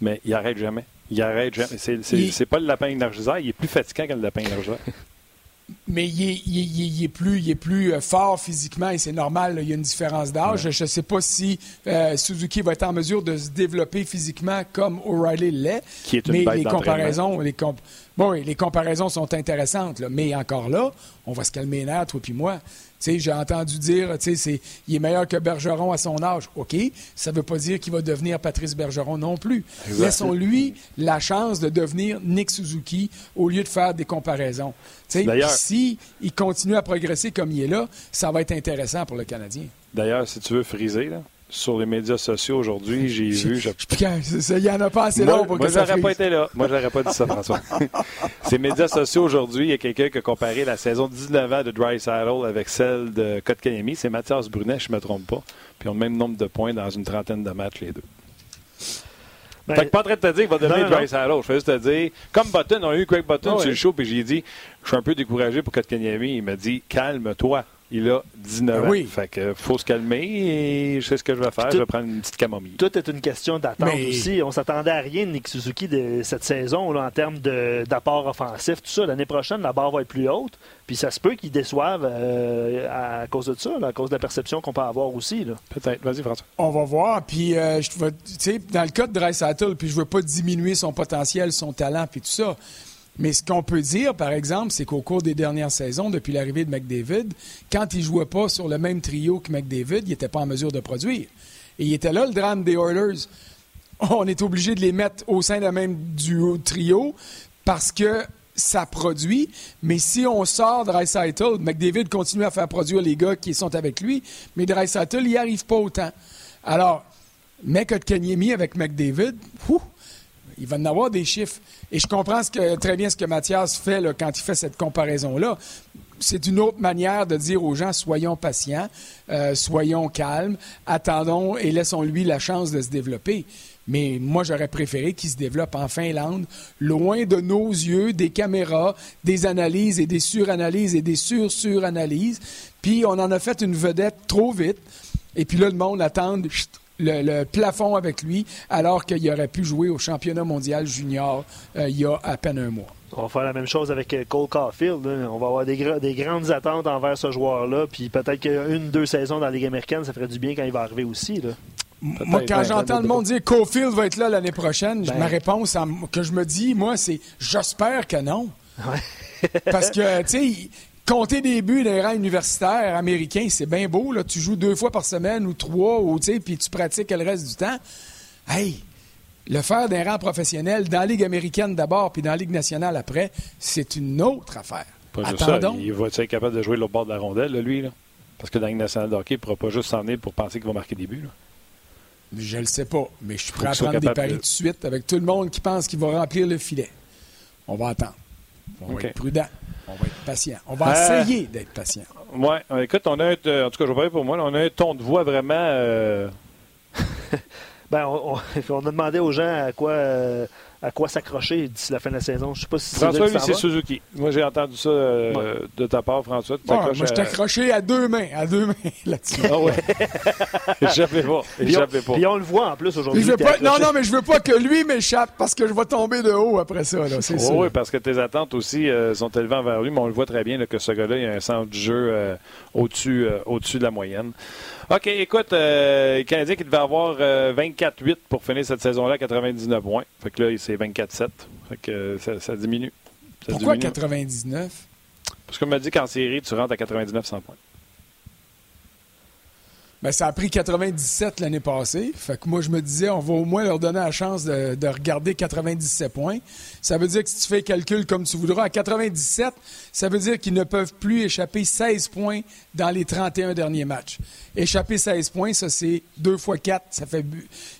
mais il arrête jamais Il arrête. C'est pas le lapin énergiseur, il est plus fatigant que le lapin énergiseur. [laughs] mais il est, plus, il est plus euh, fort physiquement et c'est normal, il y a une différence d'âge. Je ne sais pas si euh, Suzuki va être en mesure de se développer physiquement comme O'Reilly l'est. Qui est mais les comparaisons, les, bon, les comparaisons sont intéressantes, mais encore là, on va se calmer les nerfs, toi puis moi j'ai entendu dire, tu sais, il est meilleur que Bergeron à son âge. OK, ça ne veut pas dire qu'il va devenir Patrice Bergeron non plus. Laissons-lui la chance de devenir Nick Suzuki au lieu de faire des comparaisons. Si il continue à progresser comme il est là, ça va être intéressant pour le Canadien. D'ailleurs, si tu veux friser, là, sur les médias sociaux aujourd'hui, j'ai [laughs] vu. Je... Il n'y en a pas assez long pour moi, que ça j'aurais pas été là. Moi, j'aurais pas dit ça, François. [laughs] Ces médias sociaux aujourd'hui, il y a quelqu'un qui a comparé la saison 19 ans de Dry Saddle avec celle de Kotkaniemi. C'est Mathias Brunet, je ne me trompe pas. Puis ils ont le même nombre de points dans une trentaine de matchs, les deux. Ben, fait que pas en train de te dire qu'il va devenir Dry Saddle. Je fais juste te dire, comme Button, on a eu Craig Button sur le show, puis j'ai dit, je suis un peu découragé pour Kotkaniemi. Il m'a dit, calme-toi. Il a 19 ans. Fait que faut se calmer et je sais ce que je vais faire. je vais prendre une petite camomille. Tout est une question d'attente aussi. On s'attendait à rien de Nick Suzuki de cette saison là, en termes d'apport offensif. Tout ça, l'année prochaine, la barre va être plus haute. Puis ça se peut qu'ils déçoivent euh, à cause de ça, à cause de la perception qu'on peut avoir aussi. Peut-être. Vas-y, François. On va voir. Puis, euh, je dans le cas de Dry puis je veux pas diminuer son potentiel, son talent, puis tout ça. Mais ce qu'on peut dire, par exemple, c'est qu'au cours des dernières saisons, depuis l'arrivée de McDavid, quand il ne jouait pas sur le même trio que McDavid, il n'était pas en mesure de produire. Et il était là, le drame des Oilers. On est obligé de les mettre au sein d'un même duo trio parce que ça produit, mais si on sort Dreisaitl, McDavid continue à faire produire les gars qui sont avec lui, mais Dreisaitl, il n'y arrive pas autant. Alors, mec Kenyemi avec McDavid, il va en avoir des chiffres. Et je comprends très bien ce que Mathias fait quand il fait cette comparaison-là. C'est une autre manière de dire aux gens soyons patients, euh, soyons calmes, attendons et laissons-lui la chance de se développer. Mais moi, j'aurais préféré qu'il se développe en Finlande, loin de nos yeux, des caméras, des analyses et des suranalyses et des sur-suranalyses. Puis on en a fait une vedette trop vite. Et puis là, le monde attend le, plafond avec lui, alors qu'il aurait pu jouer au championnat mondial junior euh, il y a à peine un mois. On va faire la même chose avec euh, Cole Caulfield. Hein. On va avoir des, grandes attentes envers ce joueur-là. Puis peut-être qu'une, deux saisons dans la Ligue américaine, ça ferait du bien quand il va arriver aussi. Moi, quand j'entends le monde dire Caulfield va être là l'année prochaine, ben. ma réponse que je me dis, moi, c'est j'espère que non. Parce que, tu sais, compter des buts dans les rangs universitaires américains, c'est bien beau. Là. Tu joues deux fois par semaine ou trois, ou, puis tu pratiques le reste du temps. Hey, le faire d'un rang professionnel dans la Ligue américaine d'abord, puis dans la Ligue nationale après, c'est une autre affaire. Pas juste ça. Il va être capable de jouer le bord de la rondelle, lui? Là? Parce que dans la Ligue nationale de hockey, il ne pourra pas juste s'en pour penser qu'il va marquer des buts. Là. Je le sais pas, mais je suis prêt à prendre des paris tout de suite avec tout le monde qui pense qu'il va remplir le filet. On va attendre. On va être prudent. On va être patient. On va euh, essayer d'être patient. Oui. Écoute, on a un, euh, en tout cas, je vais parler pour moi, on a un ton de voix vraiment. Euh, [laughs] ben, [laughs] on, a demandé aux gens à quoi à quoi s'accrocher d'ici la fin de la saison. Je sais pas si François, lui, c'est Suzuki. Moi, j'ai entendu ça euh, de ta part, François. moi, je t'ai accroché à deux mains, à deux mains [laughs] là-dessus. Ah ouais. [laughs] J'avais pas. J'avais pas. Puis on le voit en plus aujourd'hui. Non, non, mais je veux pas que lui m'échappe parce que je vais tomber de haut après ça. Là, oh, oui, parce que tes attentes aussi euh, sont élevées vers lui, mais on le voit très bien que ce gars-là, il a un centre du jeu euh, au-dessus au-dessus de la moyenne. OK, écoute, euh, le Canadien qui devait avoir 24-8 euh, pour finir cette saison-là, 99 points. Fait que là, c'est 24-7. Fait que euh, ça, diminue. Pourquoi 99? Parce qu'on m'a dit qu'en série, tu rentres à 99 100 points. Ben, ça a pris 97 l'année passée. Fait que moi, je me disais, on va au moins leur donner la chance de, regarder 97 points. Ça veut dire que si tu fais le calcul comme tu voudras, à 97, ça veut dire qu'ils ne peuvent plus échapper 16 points dans les 31 derniers matchs. Échapper 16 points, ça, c'est 2 fois 4, ça fait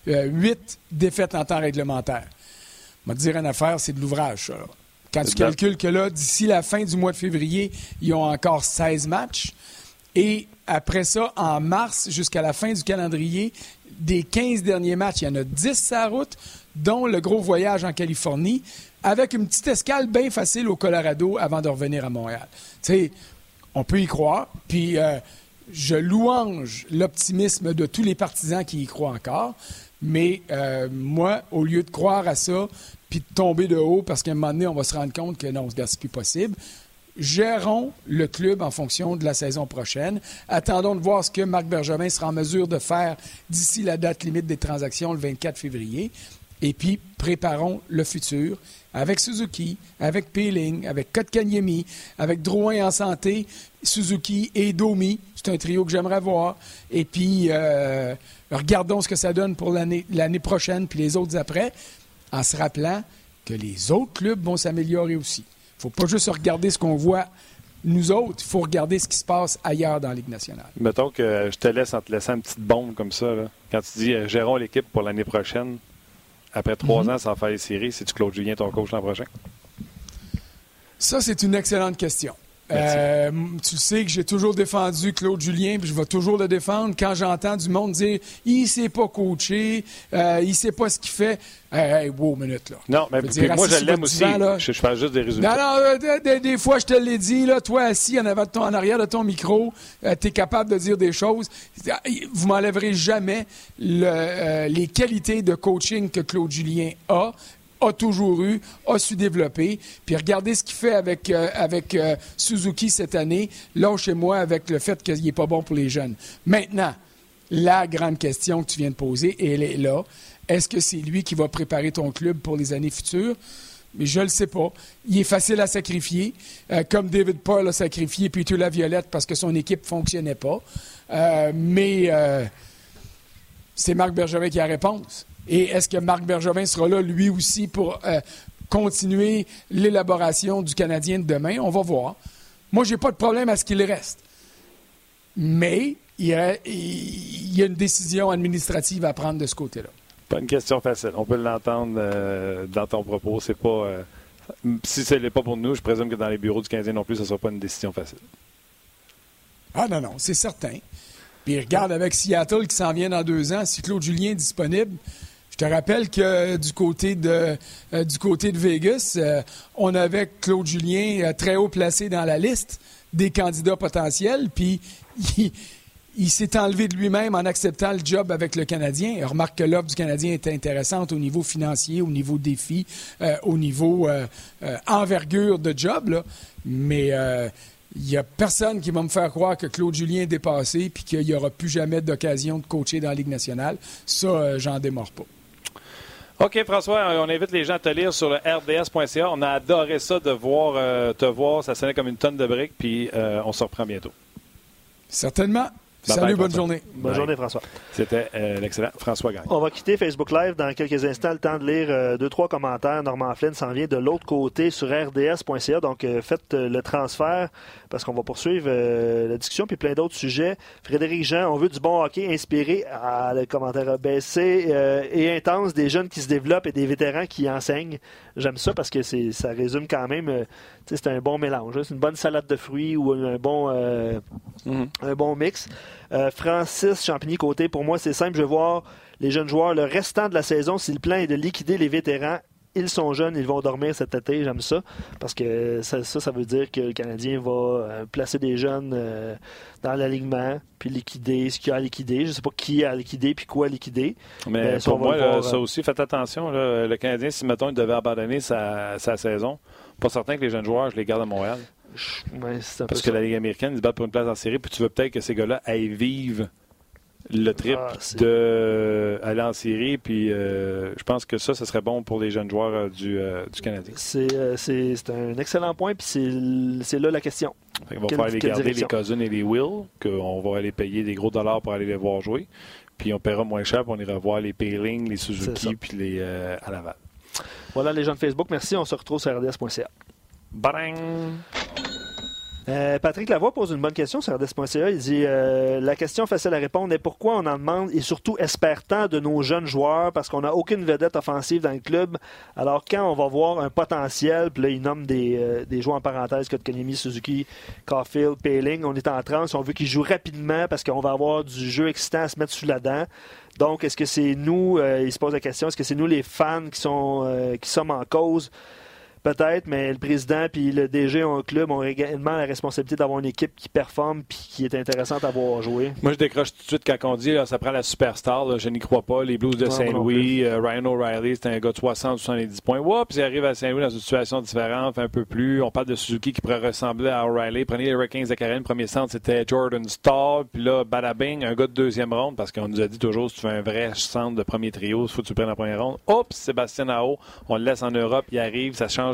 8 euh, défaites en temps réglementaire. Te dire une affaire, c'est de l'ouvrage, Quand tu calcules que là, d'ici la fin du mois de février, ils ont encore 16 matchs, et après ça, en mars, jusqu'à la fin du calendrier, des 15 derniers matchs, il y en a 10 à la route, dont le gros voyage en Californie, avec une petite escale bien facile au Colorado avant de revenir à Montréal. Tu sais, on peut y croire. Puis euh, je louange l'optimisme de tous les partisans qui y croient encore. Mais moi, au lieu de croire à ça, puis de tomber de haut parce qu'à un moment donné, on va se rendre compte que non, c'est plus possible, gérons le club en fonction de la saison prochaine. Attendons de voir ce que Marc Bergevin sera en mesure de faire d'ici la date limite des transactions, le 24 février. Et puis, préparons le futur avec Suzuki, avec Peeling, avec Kotkaniemi, avec Drouin en santé, Suzuki et Domi. C'est un trio que j'aimerais voir. Et puis, euh, regardons ce que ça donne pour l'année prochaine, puis les autres après, en se rappelant que les autres clubs vont s'améliorer aussi. Il ne faut pas juste regarder ce qu'on voit nous autres, il faut regarder ce qui se passe ailleurs dans la Ligue nationale. Mettons que je te laisse en te laissant une petite bombe comme ça. Quand tu dis euh, gérons l'équipe pour l'année prochaine, après trois mhm. ans sans faire les séries, c'est-tu Claude Julien ton coach l'an prochain? Ça, c'est une excellente question. Euh, tu sais que j'ai toujours défendu Claude Julien, puis je vais toujours le défendre. Quand j'entends du monde dire il sait pas coacher, euh, il sait pas ce qu'il fait. Hey, wow, minute là. Non, mais moi je l'aime aussi. je, fais juste des résultats. Non, non, euh, des, fois je te l'ai dit là, toi assis en avant de ton, en arrière de ton micro, euh, tu es capable de dire des choses. Vous m'enlèverez jamais les qualités de coaching que Claude Julien a a toujours eu, a su développer. Puis regardez ce qu'il fait avec, euh, avec euh, Suzuki cette année, là chez moi, avec le fait qu'il n'est pas bon pour les jeunes. Maintenant, la grande question que tu viens de poser, et elle est là. Est-ce que c'est lui qui va préparer ton club pour les années futures? Mais je ne le sais pas. Il est facile à sacrifier, euh, comme David Paul a sacrifié Peter Laviolette parce que son équipe ne fonctionnait pas. mais c'est Marc Bergevin qui a la réponse. Et est-ce que Marc Bergevin sera là, lui aussi, pour euh, continuer l'élaboration du Canadien de demain? On va voir. Moi, je n'ai pas de problème à ce qu'il reste. Mais il y, a, une décision administrative à prendre de ce côté-là. Pas une question facile. On peut l'entendre euh, dans ton propos. C'est pas. Euh, si ce n'est pas pour nous, je présume que dans les bureaux du Canadien non plus, ce ne sera pas une décision facile. Ah non, non, c'est certain. Puis regarde avec Seattle qui s'en vient dans deux ans, si Claude Julien est disponible, te rappelle que du côté de, euh, du côté de Vegas, euh, on avait Claude Julien euh, très haut placé dans la liste des candidats potentiels, puis il, s'est enlevé de lui-même en acceptant le job avec le Canadien. remarque que l'offre du Canadien est intéressante au niveau financier, au niveau défi, au niveau envergure de job, mais il n'y a personne qui va me faire croire que Claude Julien est dépassé puis qu'il n'y aura plus jamais d'occasion de coacher dans la Ligue nationale. Ça, j'en démords pas. OK, François, on invite les gens à te lire sur le rds.ca. On a adoré ça de voir euh, te voir. Ça sonnait comme une tonne de briques, puis euh, on se reprend bientôt. Certainement. Salut, bonne journée. Bonne journée, François. C'était euh, l'excellent François Gagne. On va quitter Facebook Live dans quelques instants. Le temps de lire euh, deux, trois commentaires. Norman Flynn s'en vient de l'autre côté sur rds.ca. Donc, euh, faites le transfert parce qu'on va poursuivre la discussion puis plein d'autres sujets. Frédéric Jean, on veut du bon hockey inspiré à le commentaire baissé et intense, des jeunes qui se développent et des vétérans qui enseignent. J'aime ça parce que ça résume quand même c'est un bon mélange. C'est une bonne salade de fruits ou un bon, euh, mhm. un bon mix. Euh, Francis Champigny côté, pour moi, c'est simple. Je vais voir les jeunes joueurs le restant de la saison. Si le plan est de liquider les vétérans, ils sont jeunes, ils vont dormir cet été, j'aime ça. Parce que ça, ça, veut dire que le Canadien va euh, placer des jeunes dans l'alignement, puis liquider ce qu'il y a à liquider. Je ne sais pas qui a liquidé puis quoi liquider. Mais pour moi, ça aussi, faites attention. le Canadien, si mettons, il devait abandonner sa, sa saison, pas certain que les jeunes joueurs, je les garde à Montréal. Parce que la Ligue américaine, ils se battent pour une place en série, puis tu veux peut-être que ces gars-là aillent vivre le trip ah, d'aller en série. Puis euh, je pense que ça, ce serait bon pour les jeunes joueurs euh, du, euh, du, Canadien. C'est un excellent point, puis c'est là la question. on va faire les garder les Cousins et les Will, qu'on va aller payer des gros dollars pour aller les voir jouer. Puis on paiera moins cher, pour on ira voir les Payling, les Suzuki, puis les à Laval. Voilà les gens de Facebook. Merci. On se retrouve sur rds.ca. Bang! Euh, Patrick Lavoie pose une bonne question sur RDS.ca. Il dit euh, La question facile à répondre est pourquoi on en demande et surtout espère tant de nos jeunes joueurs parce qu'on n'a aucune vedette offensive dans le club. Alors, quand on va voir un potentiel, puis là, il nomme des, euh, des joueurs en parenthèse, Kotkanemi, Suzuki, Caulfield, Payling, on est en transe, on veut qu'ils jouent rapidement parce qu'on va avoir du jeu excitant à se mettre sous la dent. Donc, est-ce que c'est nous, il se pose la question, est-ce que c'est nous les fans qui, sont, qui sommes en cause? Peut-être, mais le président puis le DG ont un club, ont également la responsabilité d'avoir une équipe qui performe puis qui est intéressante à voir jouer. Moi, je décroche tout de suite quand on dit là, ça prend la superstar. je n'y crois pas. Les Blues de Saint-Louis, euh, Ryan O'Reilly, c'est un gars de 60-70 points. Oups, il arrive à Saint-Louis dans une situation différente, un peu plus. On parle de Suzuki qui pourrait ressembler à O'Reilly. Prenez les Hurricanes de Caroline, premier centre, c'était Jordan Starr. Puis là, Badabing, un gars de deuxième ronde, parce qu'on nous a dit toujours, si tu fais un vrai centre de premier trio, il faut que tu prennes la première ronde. Oups, Sébastien Ao, on le laisse en Europe, il arrive, ça change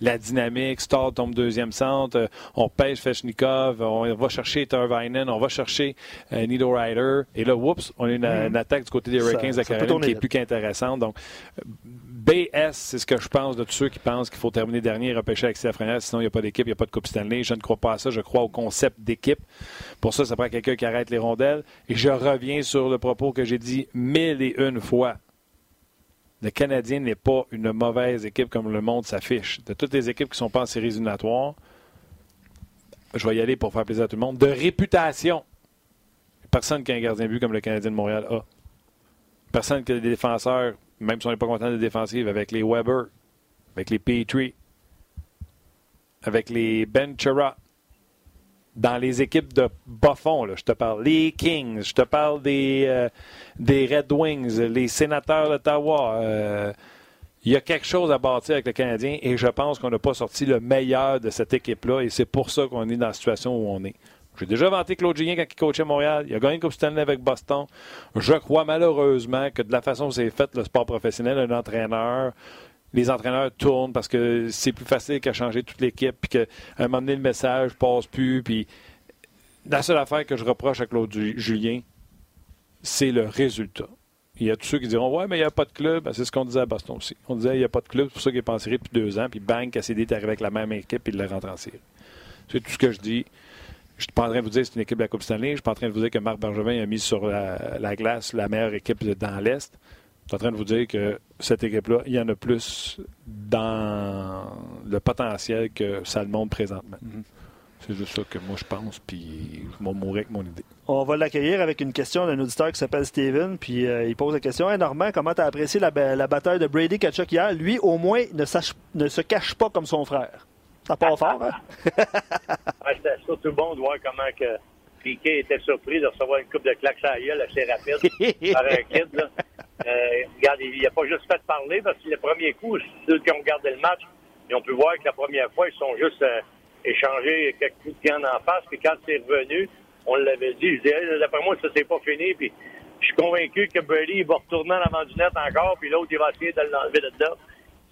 la, dynamique. Starr tombe deuxième centre, euh, on pêche Feshnikov, on va chercher Turvinen, on va chercher euh, Nido Ryder. Et là, oups, on a une, mm-hmm. attaque du côté des Hurricanes de Caroline qui est plus qu'intéressante. Donc, BS, c'est ce que je pense de tous ceux qui pensent qu'il faut terminer dernier et repêcher avec Lafrenière, sinon il n'y a pas d'équipe, il n'y a pas de Coupe Stanley. Je ne crois pas à ça, je crois au concept d'équipe. Pour ça, ça prend quelqu'un qui arrête les rondelles. Et je reviens sur le propos que j'ai dit mille et une fois. Le Canadien n'est pas une mauvaise équipe comme le monde s'affiche. De toutes les équipes qui ne sont pas en séries éliminatoires, je vais y aller pour faire plaisir à tout le monde, de réputation. Personne qui a un gardien but comme le Canadien de Montréal a. Personne qui a des défenseurs même si on n'est pas content des défensives, avec les Weber, avec les Petrie, avec les Benchera, dans les équipes de bas fond, je te parle, les Kings, je te parle des, euh, des Red Wings, les sénateurs d'Ottawa. Euh, il y a quelque chose à bâtir avec le Canadien et je pense qu'on n'a pas sorti le meilleur de cette équipe-là et c'est pour ça qu'on est dans la situation où on est. J'ai déjà vanté Claude Julien quand il coachait Montréal. Il a gagné Coupe Stanley avec Boston. Je crois malheureusement que de la façon dont c'est fait le sport professionnel, un entraîneur, les entraîneurs tournent parce que c'est plus facile qu'à changer toute l'équipe, puis qu'à un moment donné, le message passe plus. Puis la seule affaire que je reproche à Claude Julien, c'est le résultat. Il y a tous ceux qui diront Ouais, mais il n'y a pas de club. Ben, c'est ce qu'on disait à Boston aussi. On disait Il n'y a pas de club, c'est pour ça qu'il est en série depuis deux ans. Puis bang, Cassidy est arrivé avec la même équipe et il l'a rentré en série. C'est tout ce que je dis. Je ne suis pas en train de vous dire que c'est une équipe de la Coupe Stanley. Je ne suis pas en train de vous dire que Marc Bergevin a mis sur la, glace la meilleure équipe dans l'Est. Je suis en train de vous dire que cette équipe-là, il y en a plus dans le potentiel que ça le montre présentement. Mm-hmm. C'est juste ça que moi je pense, puis je vais mourir avec mon idée. On va l'accueillir avec une question d'un auditeur qui s'appelle Steven, puis euh, il pose la question hey, Normand, comment tu as apprécié la, bataille de Brady Kachuk hier? Lui, au moins, ne, ne se cache pas comme son frère. Ça part [laughs] fort, hein? C'était surtout bon de voir comment que Piquet était surpris de recevoir une coupe de claques à la gueule assez rapide par un kid. Là. [laughs] Euh, regarde, il n'a pas juste fait parler parce que le premier coup, ceux qui ont regardé le match, ils ont pu voir que la première fois, ils sont juste euh, échangés quelques coups de pied en face. Puis quand c'est revenu, on l'avait dit, je disais, d'après moi, ça c'est pas fini. Puis je suis convaincu que Brady va retourner à l'avant du encore, puis l'autre, il va essayer de l'enlever de dedans.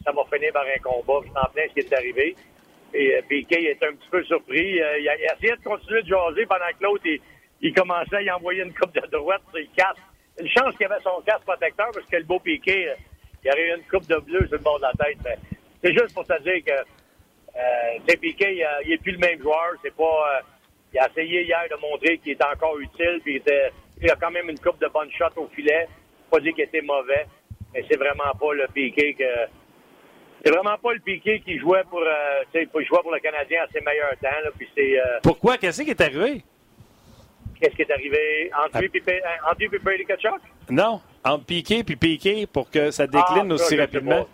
Ça va finir par un combat. C'est en plein ce qui est arrivé. Et euh, Piquet est un petit peu surpris. Il, a, essayé de continuer de jaser pendant que l'autre, il, commençait à y envoyer une coupe de droite le casque. Une chance qu'il avait son casque protecteur parce que le beau Piquet, euh, il aurait eu une coupe de bleu sur le bord de la tête. C'est juste pour te dire que euh, Piquet, il, n'est plus le même joueur. C'est pas. il a essayé hier de montrer qu'il était encore utile. Puis il, a quand même une coupe de bonnes shots au filet. Pas dire qu'il était mauvais. Mais c'est vraiment pas le Piquet que c'est vraiment pas le Piqué qui jouait pour, euh, pour, jouer pour le Canadien à ses meilleurs temps. Là, puis c'est, euh, Pourquoi? Qu'est-ce qui est arrivé? Qu'est-ce qui est arrivé? Entre lui et ah. Brady Kachuk? Non, entre Piqué et Piqué pour que ça décline ah, aussi rapidement.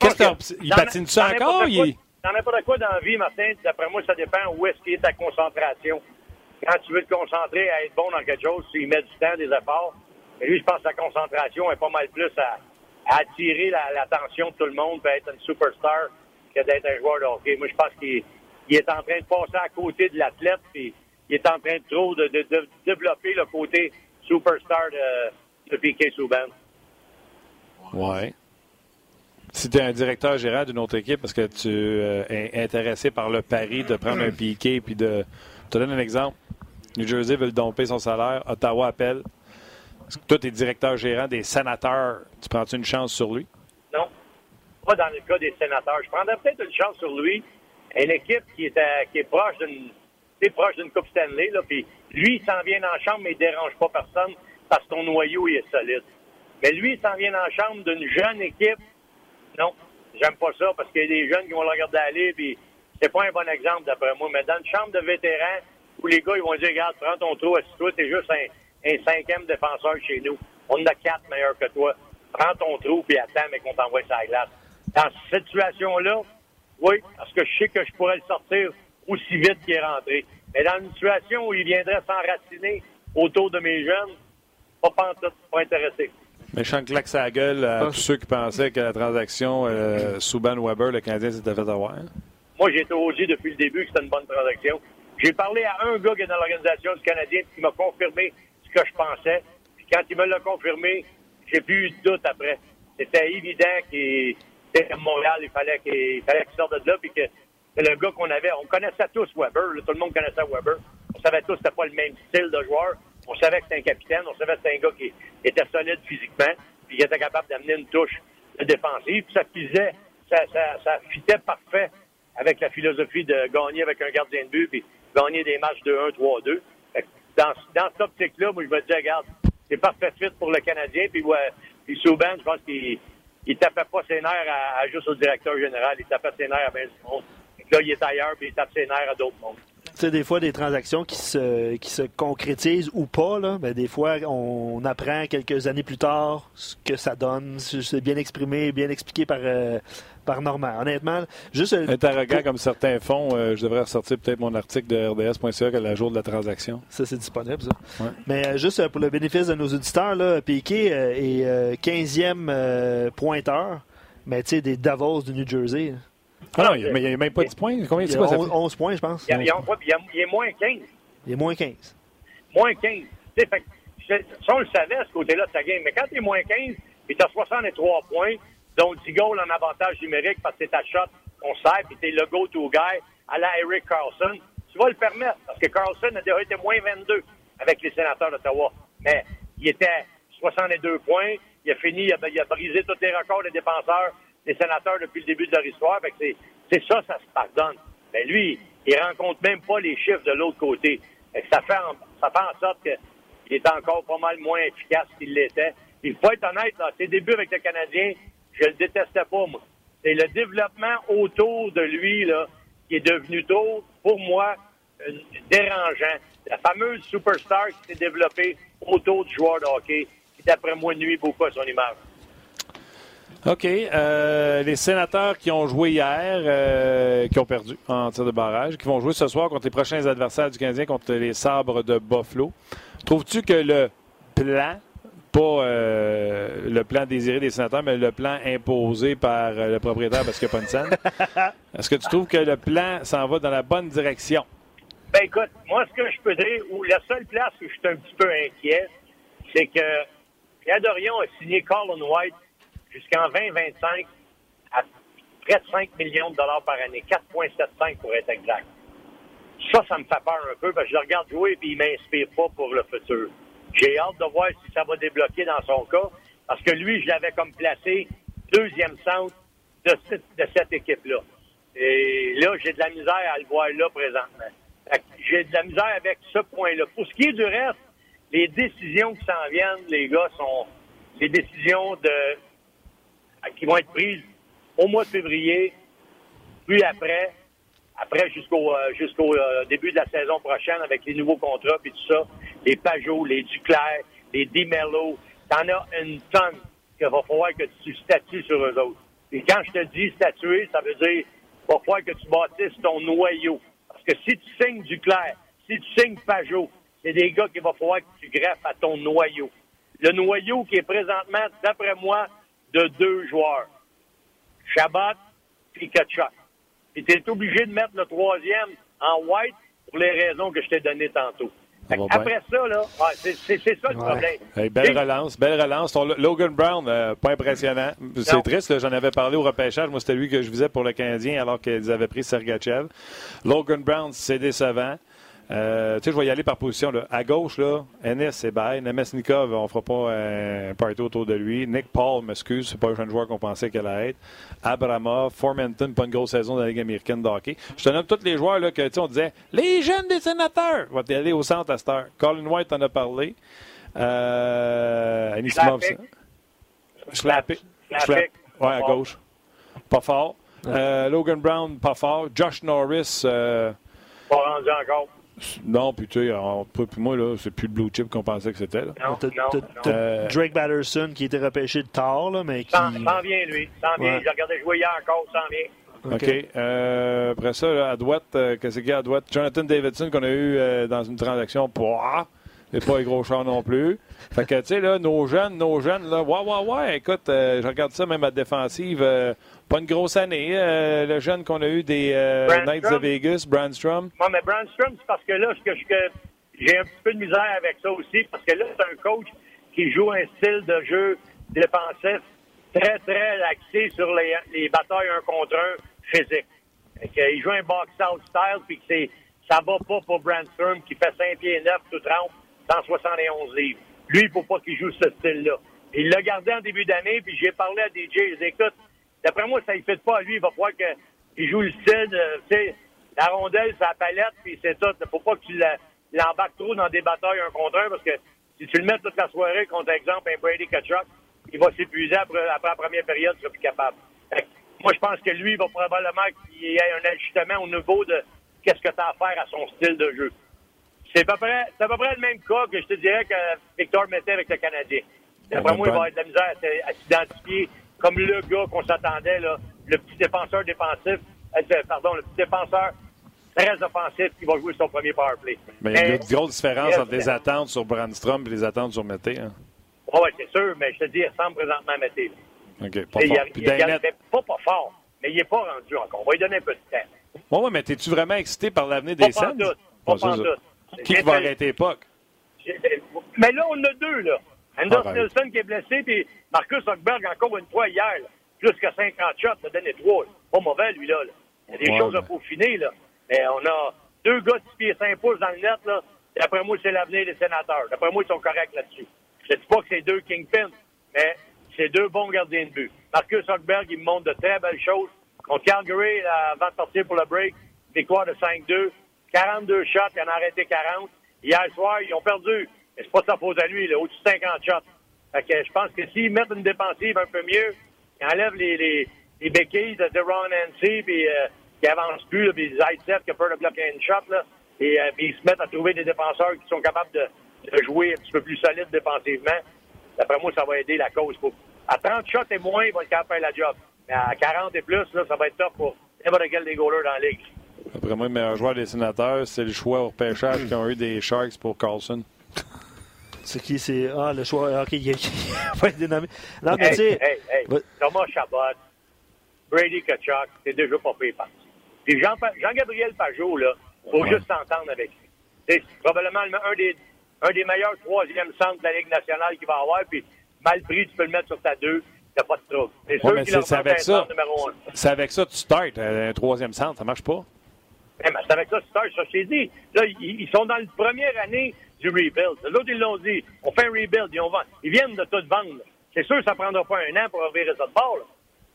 Qu'est-ce que il patine ça encore? Il... Dans n'importe quoi dans la vie, Martin, d'après moi, ça dépend où est-ce qu'il est ta concentration. Quand tu veux te concentrer à être bon dans quelque chose, tu y mets du temps, des efforts. Et lui, je pense que sa concentration est pas mal plus à attirer l'attention de tout le monde, peut être une superstar que d'être un joueur de hockey. Moi, je pense qu'il est en train de passer à côté de l'athlète, puis il est en train de trop de, développer le côté superstar de, de Piquet Souban. Ouais. Si tu es un directeur gérant d'une autre équipe parce que tu euh, es intéressé par le pari de prendre un Piquet puis de. Je te donne un exemple. New Jersey veut le domper son salaire. Ottawa appelle. Toi, tu es directeur gérant des sénateurs. Tu prends-tu une chance sur lui? Non. Pas dans le cas des sénateurs. Je prendrais peut-être une chance sur lui. Une équipe qui est, qui est proche d'une proche d'une Coupe Stanley. Là, puis lui, il s'en vient en chambre, mais il dérange pas personne parce que ton noyau il est solide. Mais lui, il s'en vient en chambre d'une jeune équipe. Non, j'aime pas ça parce qu'il y a des jeunes qui vont le regarder aller. Puis c'est pas un bon exemple d'après moi. Mais dans une chambre de vétérans où les gars ils vont dire regarde, prends ton trou, assis-toi, t'es juste un, un cinquième défenseur chez nous. On a quatre meilleurs que toi. Prends ton trou puis attends, mais qu'on t'envoie sur la glace. Dans cette situation-là, Oui, parce que je sais que je pourrais le sortir aussi vite qu'il est rentré. Mais dans une situation où il viendrait s'enraciner autour de mes jeunes, pas pantoute, pas intéressé. Méchant claque sa gueule à tous ceux qui pensaient que la transaction euh, Souban-Weber, le Canadien s'était fait avoir. Moi, j'ai été osé depuis le début que c'était une bonne transaction. J'ai parlé à un gars qui est dans l'organisation du Canadien qui m'a confirmé ce que je pensais. Puis quand il me l'a confirmé, j'ai plus eu de doute après. C'était évident qu'il était à Montréal, il fallait qu'il fallait qu'il sorte de là, puis que le gars qu'on avait, on connaissait tous Weber, tout le monde connaissait Weber. On savait tous que c'était pas le même style de joueur. On savait que c'était un capitaine, on savait que c'était un gars qui était solide physiquement, puis qui était capable d'amener une touche défensive. Puis ça ça, fitait parfait avec la philosophie de gagner avec un gardien de but, puis gagner des matchs de 1, 3, 2. Dans, dans cette optique-là, moi, je me disais, regarde, c'est parfait fit pour le Canadien, puis, ouais, puis je pense qu'il il tapait pas ses nerfs à, juste au directeur général, il tapait ses nerfs à bien du monde. Là, il est ailleurs, puis il tape ses nerfs à d'autres mondes. Tu sais, des fois, des transactions qui se, qui se concrétisent ou pas, là, ben, des fois, on apprend quelques années plus tard ce que ça donne. C'est bien exprimé, bien expliqué par, euh, par Normand. Honnêtement, juste. Euh, Interrogant comme certains font, euh, je devrais ressortir peut-être mon article de RDS.ca à la jour de la transaction. Ça, c'est disponible, ça. Mais juste pour le bénéfice de nos auditeurs, là, Piquet est 15e pointeur, mais tu sais, des Davos du New Jersey. Ah non, il n'y a, même pas 10 points. Combien il y a 11, 11, points, je pense. Il, il, il, est moins 15. Il est moins 15. Moins 15. Fait, ça, on le savait, ce côté-là de sa game. Mais quand il est moins 15, il est à 63 points, dont 10 goals en avantage numérique parce que c'est ta shot qu'on sert, puis t'es le go-to guy à la Eric Carlson. Tu vas le permettre parce que Carlson a déjà été moins 22 avec les sénateurs d'Ottawa. Mais il était 62 points. Il a fini, il a, il a brisé tous les records des défenseurs des sénateurs depuis le début de leur histoire. C'est, ça, ça se pardonne. Mais lui, il rencontre même pas les chiffres de l'autre côté. ça, fait en, ça fait en sorte qu'il est encore pas mal moins efficace qu'il l'était. Il faut être honnête, dans ses débuts avec le Canadien, je le détestais pas, moi. C'est le développement autour de lui là, qui est devenu tôt, pour moi, dérangeant. La fameuse superstar qui s'est développée autour du joueur de hockey, qui, d'après moi, nuit beaucoup à son image. OK. Euh, les sénateurs qui ont joué hier, euh, qui ont perdu en tir de barrage, qui vont jouer ce soir contre les prochains adversaires du Canadien, contre les sabres de Buffalo. Trouves-tu que le plan, pas euh, le plan désiré des sénateurs, mais le plan imposé par le propriétaire parce qu'il n'y a pas une scène, est-ce que tu trouves que le plan s'en va dans la bonne direction? Ben écoute, moi, ce que je peux dire, ou la seule place où je suis un petit peu inquiet, c'est que Pierre Dorion a signé Colin White jusqu'en 2025 à près de 5 millions de dollars par année, 4,75 pour être exact. Ça, ça me fait peur un peu parce que je le regarde jouer et il m'inspire pas pour le futur. J'ai hâte de voir si ça va débloquer dans son cas parce que lui, je l'avais comme placé deuxième centre de, de cette équipe-là. Et là, j'ai de la misère à le voir là présentement. J'ai de la misère avec ce point-là. Pour ce qui est du reste, les décisions qui s'en viennent, les gars, sont les décisions de qui vont être prises au mois de février, puis après, après jusqu'au euh, jusqu'au euh, début de la saison prochaine avec les nouveaux contrats puis tout ça, les Pajot, les Duclair, les Dimelo, t'en as une tonne qu'il va falloir que tu statues sur eux autres. Et quand je te dis statuer, ça veut dire va falloir que tu bâtisses ton noyau. Parce que si tu signes Duclair, si tu signes Pajot, c'est des gars qu'il va falloir que tu greffes à ton noyau. Le noyau qui est présentement, d'après moi, de deux joueurs. Shabbat et Kachuk. Et tu es obligé de mettre le troisième en white pour les raisons que je t'ai données tantôt. Après ça, là, c'est ça le problème. belle relance, belle relance. Logan Brown, euh, pas impressionnant. C'est triste, j'en avais parlé au repêchage. Moi, c'était lui que je visais pour le Canadien alors qu'ils avaient pris Sergachev. Logan Brown, c'est décevant. Euh, tu sais, je vais y aller par position. Là. À gauche, là, Ennis, c'est bail. Nemesnikov, on fera pas un party autour de lui. Nick Paul, m'excuse, c'est pas le jeune joueur qu'on pensait qu'elle allait être. Abramov, Formanton, pas une grosse saison dans la Ligue américaine de hockey. Je te nomme tous les joueurs là, que, tu sais, on disait les jeunes des sénateurs. Va aller au centre à cette heure. Colin White en a parlé. Euh, Anisimov, Schlappik. Ouais, à gauche. Pas fort. Euh, Logan Brown, pas fort. Josh Norris. Euh, pas rendu encore. Non, puis tu sais, puis moi, là, c'est plus le blue chip qu'on pensait que c'était. Non, euh, Drake Batterson qui était repêché de tard, là, mais qui. S'en vient, lui. S'en vient. J'ai regardé jouer hier encore, s'en vient. OK. Euh, après ça, à droite, euh, qu'est-ce qu'il y a à droite? Jonathan Davidson qu'on a eu euh, dans une transaction. Pouah! Et pas les gros chars non plus. Fait que, tu sais, là, nos jeunes, nos jeunes, là, ouais, ouais, ouais, écoute, je regarde ça même à défensive. Pas une grosse année. le jeune qu'on a eu des Knights de Vegas, Brandstrom. Oui, mais Brandstrom, c'est parce que là, ce que, j'ai un petit peu de misère avec ça aussi, parce que là, c'est un coach qui joue un style de jeu défensif très, très axé sur les, les batailles un contre un physique. il joue un box-out style, puis que c'est, ça va pas pour Brandstrom, qui fait 5 pieds 9, tout trempe, 171 livres. Lui, il faut pas qu'il joue ce style-là. Il l'a gardé en début d'année, puis j'ai parlé à DJ, je dit, écoute, d'après moi, ça ne fait pas à lui, il va falloir qu'il joue le style, tu sais, la rondelle, sa palette, puis c'est tout. Il faut pas qu'il l'embarque trop dans des batailles un contre un, parce que si tu le mets toute la soirée contre, exemple, un Brady Kachuk, il va s'épuiser après, la première période, il sera plus capable. Moi, je pense que lui, il va probablement qu'il y ait un ajustement au niveau de qu'est-ce que tu as à faire à son style de jeu. C'est à, peu près, à peu près le même cas que je te dirais que Victor mettait avec le Canadien. D'après moi, il va avoir de la misère à, s'identifier comme le gars qu'on s'attendait, là, le petit défenseur défensif, euh, pardon, le petit défenseur très offensif qui va jouer son premier power play. Mais il y a une grosse différence entre les attentes sur Brandstrom et les attentes sur Mété. Hein? Oui, c'est sûr, mais je te dis, il ressemble présentement à Mété. OK, pas fort. Il, il, pas, pas fort, mais il n'est pas rendu encore. On va lui donner un peu de temps. Oui, ouais, mais es-tu vraiment excité par l'avenir des Suns? Pas pas doute. Qui va arrêter l'époque? Mais là, on a deux, là. Anders ah, Nelson qui est blessé, puis Marcus Hockberg encore une fois hier, là. plus que 50 shots, a donné trois. Pas mauvais, lui, là. Il y a des choses à peaufiner, là. Mais on a deux gars de 6 pieds 5 pouces dans le net, là. D'après moi, c'est l'avenir des sénateurs. D'après moi, ils sont corrects là-dessus. Je ne dis pas que c'est deux kingpins, mais c'est deux bons gardiens de but. Marcus Hockberg, il me montre de très belles choses. Contre Calgary, avant de partir pour le break, victoire de 5-2. 42 shots, il en a arrêté 40. Hier soir, ils ont perdu. C'est pas sa faute à lui, là, au-dessus de 50 shots. Fait que je pense que s'ils mettent une défensive un peu mieux, ils enlèvent les, les, les béquilles de Ron Nancy, puis euh, qui avancent plus, puis Zaitsev qui a peur de bloquer une shot, là, et euh, puis ils se mettent à trouver des défenseurs qui sont capables de, de jouer un petit peu plus solide défensivement. D'après moi, ça va aider la cause. À 30 shots et moins, il va être capable de faire la job. Mais à 40 et plus, là, ça va être top pour n'importe quel des goalers dans la ligue. Après moi, le meilleur joueur des sénateurs, c'est le choix au pêchage qui ont eu des Sharks pour Carlson. [laughs] C'est qui? C'est. Ah, le choix. OK, il va être dénommé. Non, mais hey, tu hey, hey. Thomas Chabot, Brady Kachuk, c'est déjà pas fait Puis Jean-Gabriel Pajot, là, faut juste s'entendre avec lui. C'est probablement un des un des meilleurs troisième centres de la Ligue nationale qu'il va avoir, puis mal pris, tu peux le mettre sur ta deux, t'as pas de trouble. C'est sûr qu'il c'est avec ça. C'est avec ça que tu startes euh, un troisième centre, ça marche pas? Eh, c'est avec ça que tu startes, ça je t'ai dit. Là, ils, sont dans la première année du rebuild. L'autre, ils l'ont dit, on fait un rebuild, ils, on vend. ils viennent de tout vendre. C'est sûr ça prendra pas un an pour ouvrir ça de bord.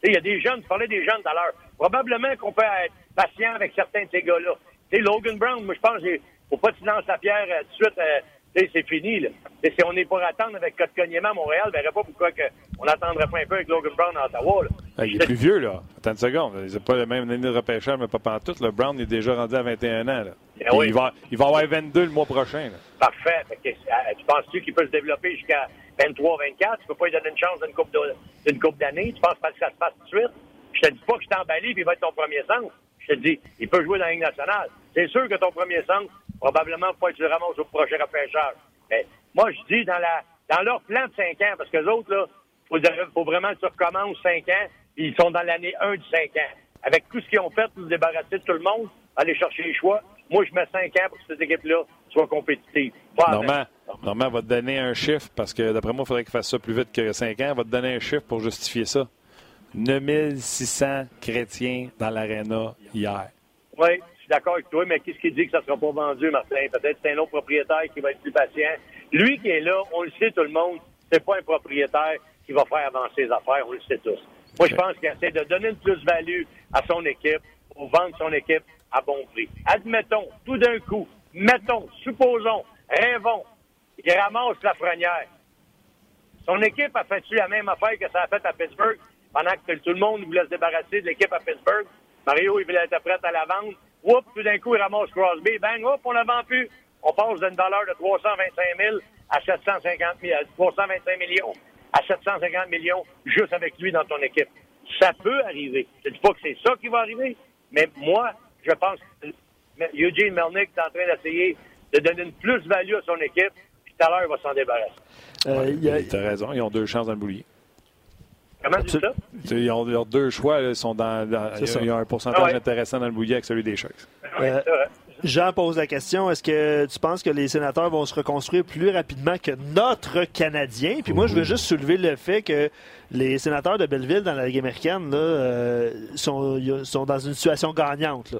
Il y a des jeunes, tu parlais des jeunes tout à l'heure. Probablement qu'on peut être patient avec certains de ces gars-là. Logan Brown, moi, je pense, faut pas que tu lances la pierre euh, tout de suite. Euh, c'est fini. Là. si on est pour attendre avec Kotkaniemi à Montréal, je ne verrais pas pourquoi que on n'attendrait pas un peu avec Logan Brown à Ottawa. Là. Ah, il est plus vieux, là. Attends une seconde. Il n'a pas le même année de repêchage, mais pas pantoute. Le Brown est déjà rendu à 21 ans. Là. Ben il, va, il va avoir 22 le mois prochain. Là. Parfait. que, euh, tu penses-tu qu'il peut se développer jusqu'à 23, 24? Tu peux pas lui donner une chance d'une coupe, d'année? Tu penses pas que ça se passe tout de suite? Je te dis pas que je t'ai emballé et il va être ton premier centre. Je te dis, il peut jouer dans la Ligue nationale. C'est sûr que ton premier centre, probablement, pas être ramasses au prochain repêchage. Mais moi, je dis dans la dans leur plan de 5 ans, parce que les autres, là, faut, faut vraiment que tu recommences 5 ans, puis ils sont dans l'année 1 du 5 ans. Avec tout ce qu'ils ont fait pour se débarrasser de tout le monde, aller chercher les choix, moi, je mets 5 ans pour que cette équipe-là soit compétitive. Normand, Normand va te donner un chiffre, parce que d'après moi, il faudrait qu'il fasse ça plus vite que 5 ans. Il va te donner un chiffre pour justifier ça. 9600 chrétiens dans l'aréna hier. Oui, suis d'accord avec toi, mais qu'est-ce qui dit que ça ne sera pas vendu, Martin? Peut-être que c'est un autre propriétaire qui va être plus patient. Lui qui est là, on le sait tout le monde, c'est pas un propriétaire qui va faire avancer les affaires, on le sait tous. Moi, je pense qu'il essaie de donner une plus-value à son équipe pour vendre son équipe à bon prix. Admettons, tout d'un coup, mettons, supposons, rêvons, il ramasse la frenière. Son équipe a fait-tu la même affaire que ça a fait à Pittsburgh pendant que tout le monde voulait se débarrasser de l'équipe à Pittsburgh? Mario, il voulait être prêt à la vendre. Oups, tout d'un coup, il ramasse Crosby. Bang, hop, on la vend plus. On passe d'une valeur de 325 000 à 750 000, 325 millions à 750 millions juste avec lui dans ton équipe. Ça peut arriver. Je ne dis pas que c'est ça qui va arriver, mais moi, je pense que Eugene Melnick est en train d'essayer de donner une plus-value à son équipe, puis tout à l'heure, il va s'en débarrasser. Euh, tu as raison, ils ont deux chances dans le boulier. Comment tu dis ça? Ils ont leurs deux choix, ils, sont dans, il y a un pourcentage ah intéressant dans le boulier avec celui des choses. Euh, Jean pose la question est-ce que tu penses que les sénateurs vont se reconstruire plus rapidement que notre Canadien? Puis moi, je veux juste soulever le fait que les sénateurs de Belleville dans la Ligue américaine là, euh, sont, sont, dans une situation gagnante. Là.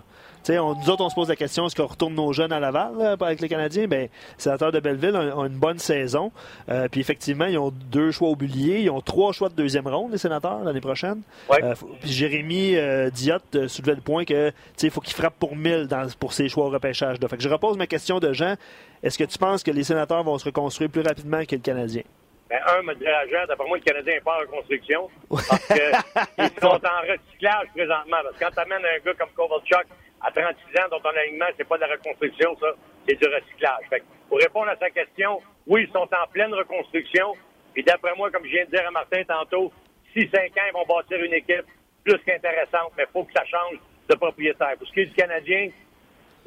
On, nous autres, on se pose la question est-ce qu'on retourne nos jeunes à Laval avec les Canadiens? Ben, Les sénateurs de Belleville ont, une bonne saison. Euh, puis effectivement, ils ont deux choix au boulier. Ils ont trois choix de deuxième ronde, les sénateurs, l'année prochaine. Euh, puis Jérémy euh, Diotte soulevait le point que il faut qu'il frappe pour 1000 dans, pour ses choix au repêchage. Fait que je repose ma question de Jean. Est-ce que tu penses que les sénateurs vont se reconstruire plus rapidement que le Canadien? Ben, un, me dirait à d'après moi, le Canadien n'est pas en reconstruction. Parce qu'ils [laughs] sont en recyclage présentement. Parce que quand tu amènes un gars comme Kovalchuk à 36 ans, dont ton alignement, c'est pas de la reconstruction, ça, c'est du recyclage. Fait pour répondre à sa question, oui, ils sont en pleine reconstruction. Et d'après moi, comme je viens de dire à Martin tantôt, si 5 ans, ils vont bâtir une équipe plus qu'intéressante, mais il faut que ça change de propriétaire. Pour ce qui est du Canadien,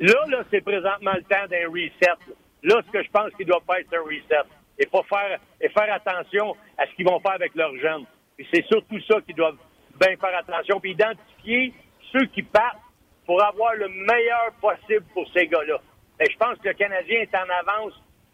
là, là, c'est présentement le temps d'un reset. Là, ce que je pense qu'il doit pas être un reset. Et pas faire, et faire attention à ce qu'ils vont faire avec leurs jeunes. Et c'est surtout ça qu'ils doivent bien faire attention. Puis identifier ceux qui partent pour avoir le meilleur possible pour ces gars-là. Et je pense que le Canadien est en avance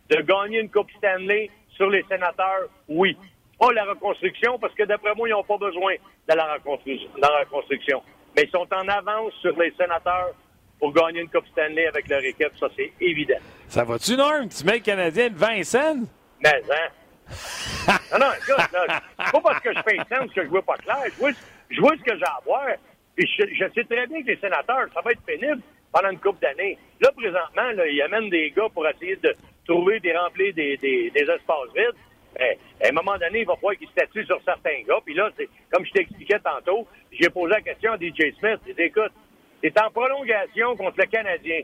de gagner une Coupe Stanley sur les sénateurs, oui. Pas la reconstruction, parce que d'après moi, ils n'ont pas besoin de la reconstruction. Mais ils sont en avance sur les sénateurs pour gagner une Coupe Stanley avec leur équipe, ça c'est évident. Ça va-tu, Norm? Tu mets le Canadien de Vincent? Mais, hein? non, non, écoute, là, pas parce que je fais sens que je vois pas clair. Je vois, je vois ce que j'ai à voir. Puis je, sais très bien que les sénateurs, ça va être pénible pendant une couple d'années. Là, présentement, là, ils amènent des gars pour essayer de trouver des remplis des, espaces vides. Ben, à un moment donné, il va falloir qu'ils statuent sur certains gars. Puis là, c'est comme je t'expliquais tantôt, j'ai posé la question à DJ Smith. J'ai dit, écoute, c'est en prolongation contre le Canadien.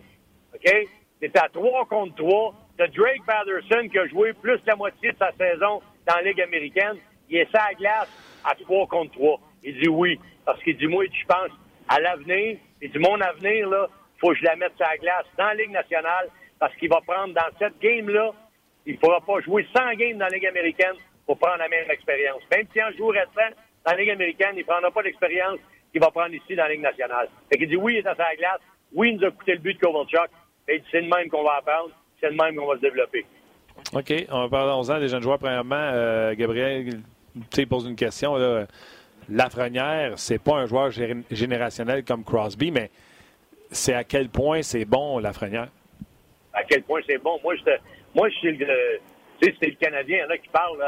OK? C'est à 3 contre 3. De Drake Patterson qui a joué plus la moitié de sa saison dans la Ligue américaine. Il est à glace à 3 contre 3. Il dit oui. Parce qu'il dit, moi, je pense à l'avenir. Il dit, mon avenir, là, faut que je la mette sur la glace dans la Ligue nationale parce qu'il va prendre dans cette game-là, il ne pourra pas jouer 100 games dans la Ligue américaine pour prendre la même expérience. Même si en joue restant dans la Ligue américaine, il ne prendra pas l'expérience qu'il va prendre ici dans la Ligue nationale. Fait qu'il dit oui, il est à sa glace. Oui, il nous a coûté le but de Kovalchuk. Et c'est le même qu'on va apprendre. C'est le même qu'on va se développer. OK. On va parler 11 ans des jeunes joueurs. Premièrement, euh, Gabriel, tu pose une question. Là. Lafrenière, c'est pas un joueur générationnel comme Crosby, mais c'est à quel point c'est bon, Lafrenière? À quel point c'est bon? Moi, je moi, suis le, tu sais, c'est le Canadien là, qui parle,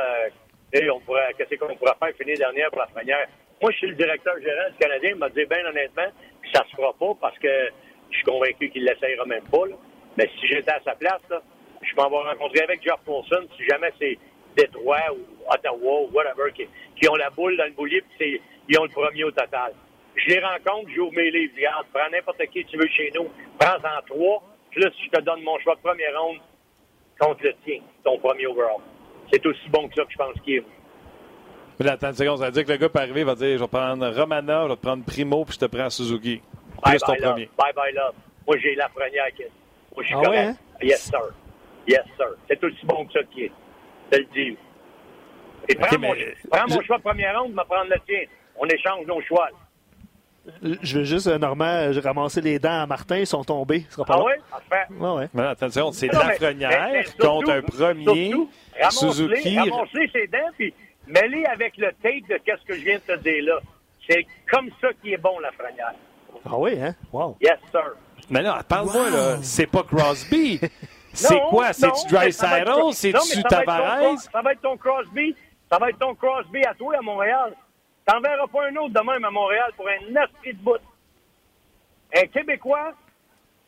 et on pourrait, qu'est-ce qu'on pourrait faire finir dernière pour Lafrenière. Moi, je suis le directeur général du Canadien. Il m'a dit, bien honnêtement, que ça se fera pas parce que je suis convaincu qu'il l'essayera même pas. Mais si j'étais à sa place, là, je m'en vais rencontrer avec Jeff Paulson si jamais c'est Détroit ou Ottawa ou whatever qui, qui ont la boule dans le boulier puis ils ont le premier au total. Je les rencontre, j'ouvre mes livres, regarde, prends n'importe qui tu veux chez nous, prends-en trois, puis là, je te donne mon choix de première ronde contre le tien, ton premier overall. C'est aussi bon que ça que je pense qu'il est. Mais là, attends une seconde, ça veut dire que le gars peut arriver, il va dire, je vais prendre Romana, je vais te prendre Primo, puis je te prends Suzuki. Bye bye, ton premier. Bye bye love. Moi, j'ai la première qui Moi, je suis ah correct. Ouais, hein? Yes, sir. Yes, sir. C'est aussi bon que ça qui est. Je te le dis. Et prends, mon, prends mon choix de première ronde, me prendre le tien. On échange nos choix. Je veux juste, euh, Normand, ramasser les dents à Martin, ils sont tombés. sera pas ah oui? Parfait. Ouais, ouais. Mais attention, c'est Lafrenière contre un premier Suzuki. Ramasser ses dents, puis mêler avec le tape de ce que je viens de te dire là. C'est comme ça qui est bon, Lafrenière. Ah oui, hein? Wow. Yes, sir. Mais non, parle-moi, là. C'est pas Crosby. [laughs] C'est quoi? C'est-tu Dry-Saddle? C'est-tu Tavares? Ça va être ton Crosby. Ça va être ton Crosby à toi à Montréal. T'en verras pas un autre de même à Montréal pour un esprit de bout. Un Québécois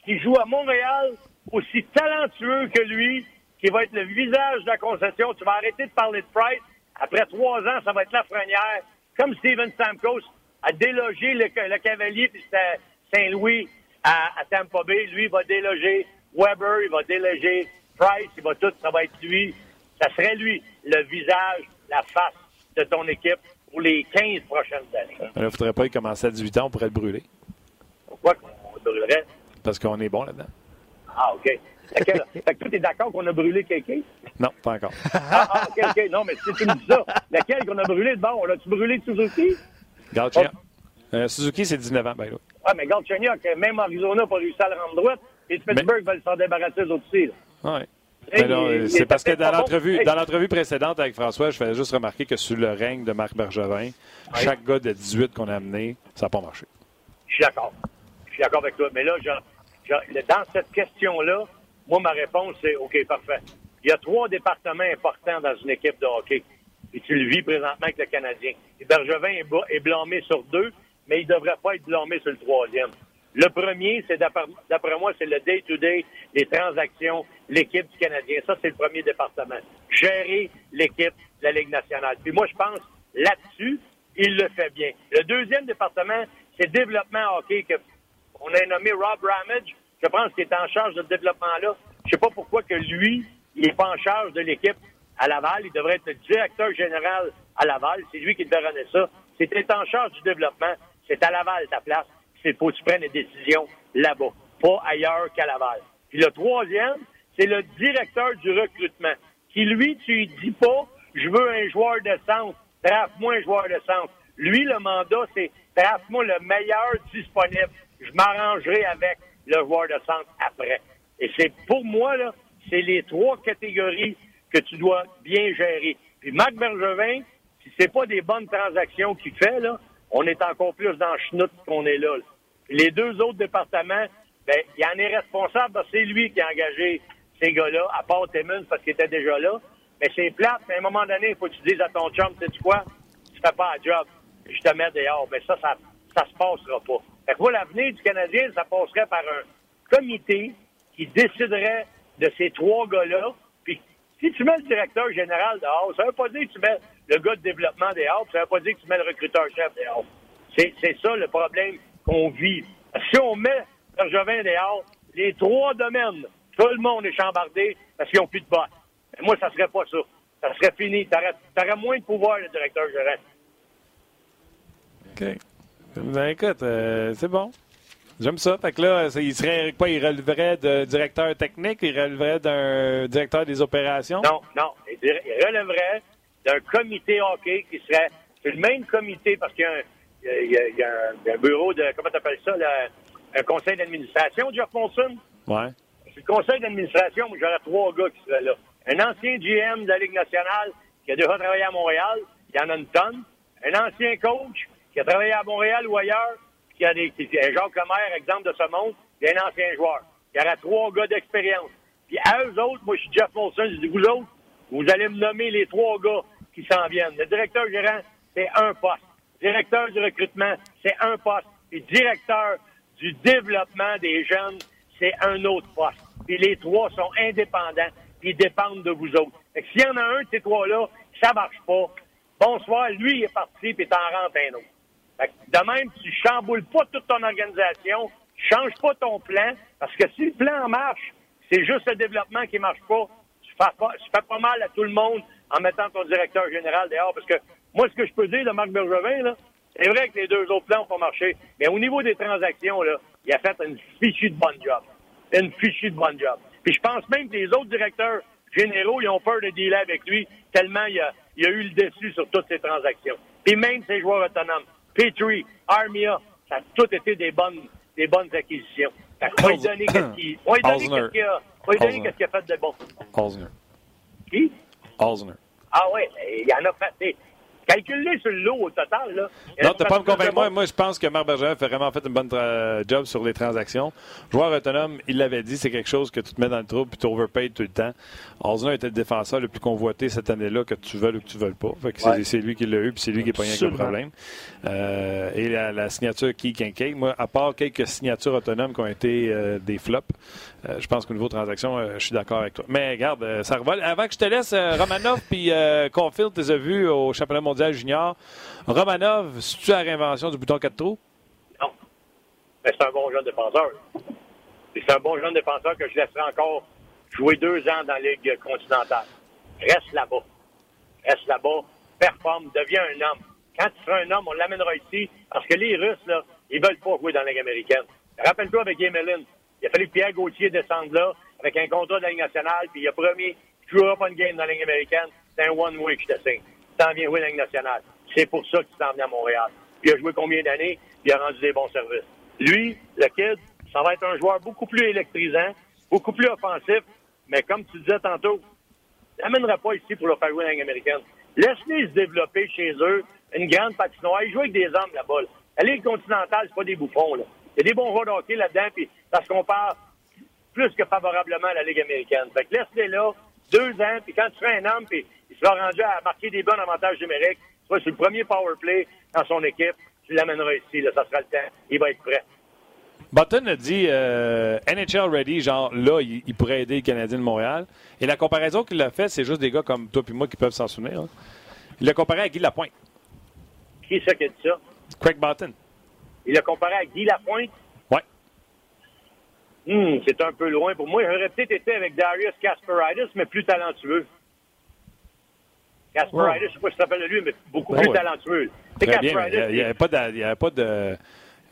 qui joue à Montréal aussi talentueux que lui, qui va être le visage de la concession. Tu vas arrêter de parler de Price. Après trois ans, ça va être la frenière. Comme Steven Stamkos a délogé le, Cavalier puis Saint-Louis à, à Tampa Bay. Lui, il va déloger Weber, il va déléger Price, il va tout, ça va être lui. Ça serait lui, le visage, la face de ton équipe pour les 15 prochaines années. Il ne faudrait pas y commencer à 18 ans, on pourrait le brûler. Pourquoi on brûlerait? Parce qu'on est bon là-dedans. Ah, OK. Fait que, [laughs] fait que tu es d'accord qu'on a brûlé quelqu'un? Non, pas encore. Ah, ah, OK, OK. Non, mais si tu me dis ça, lequel qu'on a brûlé de bon? L'as-tu brûlé de Suzuki? Galchenyuk. Euh, Suzuki, c'est 19 ans, ben là. Ah, mais Galchenyuk, même Arizona n'a pas réussi à le rendre droite. Et Pittsburgh va s'en débarrasser aussi. Oui. C'est parce que dans l'entrevue, dans l'entrevue précédente avec François, je faisais juste remarquer que sous le règne de Marc Bergevin, chaque gars de 18 qu'on a amené, ça n'a pas marché. Je suis d'accord. Je suis d'accord avec toi. Mais là, dans cette question-là, moi, ma réponse, c'est OK, parfait. Il y a trois départements importants dans une équipe de hockey. Et tu le vis présentement avec le Canadien. Et Bergevin est blâmé sur deux, mais il ne devrait pas être blâmé sur le troisième. Le premier, c'est d'après moi, c'est le day-to-day, les transactions, l'équipe du Canadien. Ça, c'est le premier département. Gérer l'équipe de la Ligue nationale. Puis moi, je pense, là-dessus, il le fait bien. Le deuxième département, c'est développement hockey. On a nommé Rob Ramage. Je pense qu'il est en charge de ce développement-là. Je sais pas pourquoi que lui, il n'est pas en charge de l'équipe à Laval. Il devrait être le directeur général à Laval. C'est lui qui devrait donner ça. C'est en charge du développement. C'est à Laval ta place c'est faut que tu prennes des décisions là-bas, pas ailleurs qu'à Laval. Puis le troisième, c'est le directeur du recrutement, qui lui, tu lui dis pas, je veux un joueur de centre, draft-moi un joueur de centre. Lui, le mandat, c'est draft-moi le meilleur disponible. Je m'arrangerai avec le joueur de centre après. Et c'est pour moi, là, c'est les trois catégories que tu dois bien gérer. Puis Marc Bergevin, si c'est pas des bonnes transactions qu'il fait, là, on est encore plus dans le schnout qu'on est là. Les deux autres départements, ben, il en est responsable c'est lui qui a engagé ces gars-là, à part Timmons parce qu'il était déjà là. Mais c'est plate, mais à un moment donné, il faut que tu dises à ton chum, tu sais quoi, tu fais pas un job, je te mets dehors. Mais ça, ça, ça se passera pas. Fait que l'avenir du Canadien, ça passerait par un comité qui déciderait de ces trois gars-là. Puis si tu mets le directeur général dehors, ça veut pas dire que tu mets le gars de développement dehors, ça veut pas dire que tu mets le recruteur-chef dehors. C'est ça le problème qu'on vit. Si on met Bergevin dehors, les trois domaines, tout le monde est chambardé parce qu'ils n'ont plus de boss. moi, ça serait pas ça. Ça serait fini. Tu aurais, moins de pouvoir, le directeur gérant. OK. Ben, écoute, euh, c'est bon. J'aime ça. Fait que là, il serait quoi? Il releverait de directeur technique? Il releverait d'un directeur des opérations? Non, non. Il relèverait d'un comité hockey qui serait le même comité parce qu'il y a un il y, a, un, bureau de, comment tu appelles ça, un conseil d'administration, Jeff Monson? Ouais. C'est le conseil d'administration, où j'aurais trois gars qui seraient là. Un ancien GM de la Ligue nationale qui a déjà travaillé à Montréal, il y en a une tonne. Un ancien coach qui a travaillé à Montréal ou ailleurs, qui a des, qui, Jacques Lemaire, exemple de ce monde, a un ancien joueur. Il y aurait trois gars d'expérience. Puis à eux autres, moi je suis Jeff Monson, je dis vous autres, vous allez me nommer les trois gars qui s'en viennent. Le directeur gérant, c'est un poste. Directeur du recrutement, c'est un poste. Et directeur du développement des jeunes, c'est un autre poste. Puis les trois sont indépendants, puis ils dépendent de vous autres. Fait s'il y en a un de ces trois-là, ça marche pas. Bonsoir, lui, il est parti, puis t'en rentres un autre. Fait de même, tu chamboules pas toute ton organisation, tu changes pas ton plan, parce que si le plan marche, c'est juste le développement qui marche pas, tu fais pas, tu fais pas mal à tout le monde en mettant ton directeur général dehors, parce que moi, ce que je peux dire de Marc Bergevin, là, c'est vrai que les deux autres plans pas marché, mais au niveau des transactions, là, il a fait une fichue de bonne job. Une fichue de bonne job. Puis je pense même que les autres directeurs généraux, ils ont peur de dealer avec lui, tellement il a, il a eu le dessus sur toutes ces transactions. Puis même ses joueurs autonomes, Petrie, Armia, ça a tout été des bonnes, des bonnes acquisitions. On va lui donner qu'est-ce qu'il a, qu'est-ce qu'il a, fait de bon. Osner. Qui? Osner. Ah oui, il y en a fait. Calculez sur l'eau au total. Là. Non, tu pas me convaincre. Moi, moi, je pense que Marc Bergeron a vraiment fait une bonne job sur les transactions. Joueur autonome, il l'avait dit, c'est quelque chose que tu te mets dans le trou puis tu overpayes tout le temps. Osner était le défenseur le plus convoité cette année-là, que tu veux ou que tu veux pas. c'est, lui qui l'a eu puis c'est lui qui est pas rien que le problème. Euh, et la, signature qui Kincaid, moi, à part quelques signatures autonomes qui ont été euh, des flops, euh, je pense qu'au niveau transaction, je suis d'accord avec toi. Mais regarde, ça revole. Avant que je te laisse, Romanov [laughs] puis Caulfield, tu les as au championnat mondial junior. Romanov, si tu la réinvention du bouton 4 trous? Non. Mais c'est un bon jeune défenseur. C'est un bon jeune défenseur que je laisserai encore jouer deux ans dans la Ligue continentale. Reste là-bas. Reste là-bas. Performe. Deviens un homme. quand tu seras un homme, on l'amènera ici. Parce que les Russes, là, ils veulent pas jouer dans la Ligue américaine. Rappelle-toi avec Yemelin. Il a fallu que Pierre Gauthier descende là, avec un contrat de la Ligue nationale, puis il a promis tu joueras pas game dans la Ligue américaine, c'est un one-way que je te signe. Tu t'en viens jouer la Ligue nationale. C'est pour ça qu'il s'en vient à Montréal. Puis il a joué combien d'années, puis il a rendu des bons services. Lui, le kid, ça va être un joueur beaucoup plus électrisant, beaucoup plus offensif, mais comme tu disais tantôt, n'amènera pas ici pour le faire jouer dans la américaine. Laisse-les se développer chez eux, une grande patinoire. Ils jouent avec des hommes là-bas. La Ligue continentale, c'est pas des bouffons. Là. Il y a des bons joueurs là-dedans, puis ça se compare plus que favorablement à la Ligue américaine. Fait que laisse-les là, deux ans, puis quand tu fais un homme, puis il sera rendu à marquer des bons avantages numériques, soit sur le premier power play dans son équipe, tu l'amèneras ici, là, ça sera le temps, il va être prêt. Button a dit euh, NHL ready, genre là, il, pourrait aider les Canadiens de Montréal. Et la comparaison qu'il a fait, c'est juste des gars comme toi et moi qui peuvent s'en souvenir. Hein. Il l'a comparé à Guy Lapointe. Qui c'est qui a dit ça? Craig Button. Il l'a comparé à Guy Lapointe? Hmm, c'est un peu loin pour moi. J'aurais peut-être été avec Darius Kasparidis, mais plus talentueux. Kasparidis, je ne sais pas si rappelles de lui, mais beaucoup plus talentueux. Il n'y avait pas de...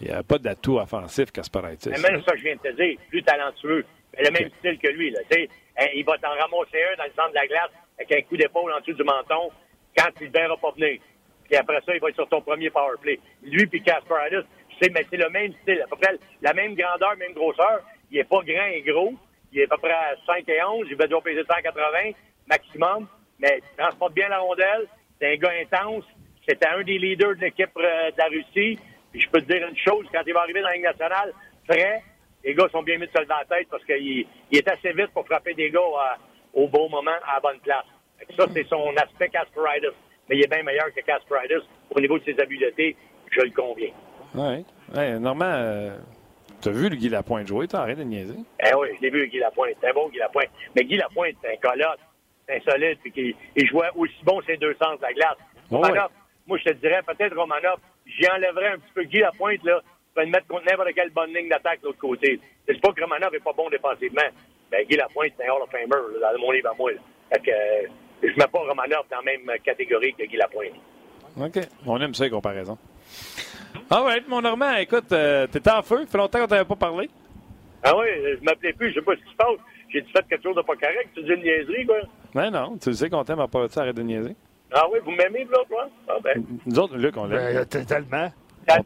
Il n'y a pas d'atout offensif, Kasparaitis. Mais même ça que je viens de te dire, plus talentueux. Mais le même style que lui. Là, hein, il va t'en ramasser un dans le centre de la glace avec un coup d'épaule en dessous du menton quand il ne verra pas venir. Puis après ça, il va être sur ton premier power play. Lui puis Kasparaitis, mais c'est le même style, à peu près la même grandeur, même grosseur. Il n'est pas grand et gros. Il est à peu près à 5 et 11. Il va déjà peser 180 maximum. Mais il transporte bien la rondelle. C'est un gars intense. C'était un des leaders de l'équipe euh, de la Russie. Puis je peux te dire une chose, quand il va arriver dans la Ligue nationale, frais, les gars sont bien mis de dans la tête parce qu'il il est assez vite pour frapper des gars au bon moment, à la bonne place. Ça, c'est son aspect Kasparidis. Mais il est bien meilleur que Kasparidis au niveau de ses habiletés, je le conviens. Oui. Ouais, Normand, euh, tu as vu le Guy Lapointe jouer, t'as arrêté de niaiser? Eh oui, je l'ai vu, le Guy Lapointe. C'est un bon Guy Lapointe. Mais Guy Lapointe, c'est un colosse, c'est un solide, puis il, jouait aussi bon ces deux sens de la glace. moi, je te dirais peut-être Romanov, j'y enlèverais un petit peu Guy Lapointe, là, pour le mettre contre n'importe quelle bonne ligne d'attaque de l'autre côté. C'est pas que Romanov n'est pas bon défensivement. Ben, Guy Lapointe, c'est un Hall of Famer, dans mon livre à moi. Fait que, euh, je mets pas Romanov dans la même catégorie que Guy Lapointe. OK. On aime ça, les comparaisons. Ah ouais, mon Normand, écoute, euh, t'étais en feu. Ça fait longtemps qu'on t'avait pas parlé. Ah oui, je m'appelais plus. Je sais pas ce qui se passe. J'ai fait quelque chose de pas correct. Tu dis une niaiserie, quoi. Ben non, tu sais qu'on t'aime à part de ça, arrête de niaiser. Ah oui, vous m'aimez, là, toi? Ah ben. Nous autres, Luc, on l'aime. Ben, tellement.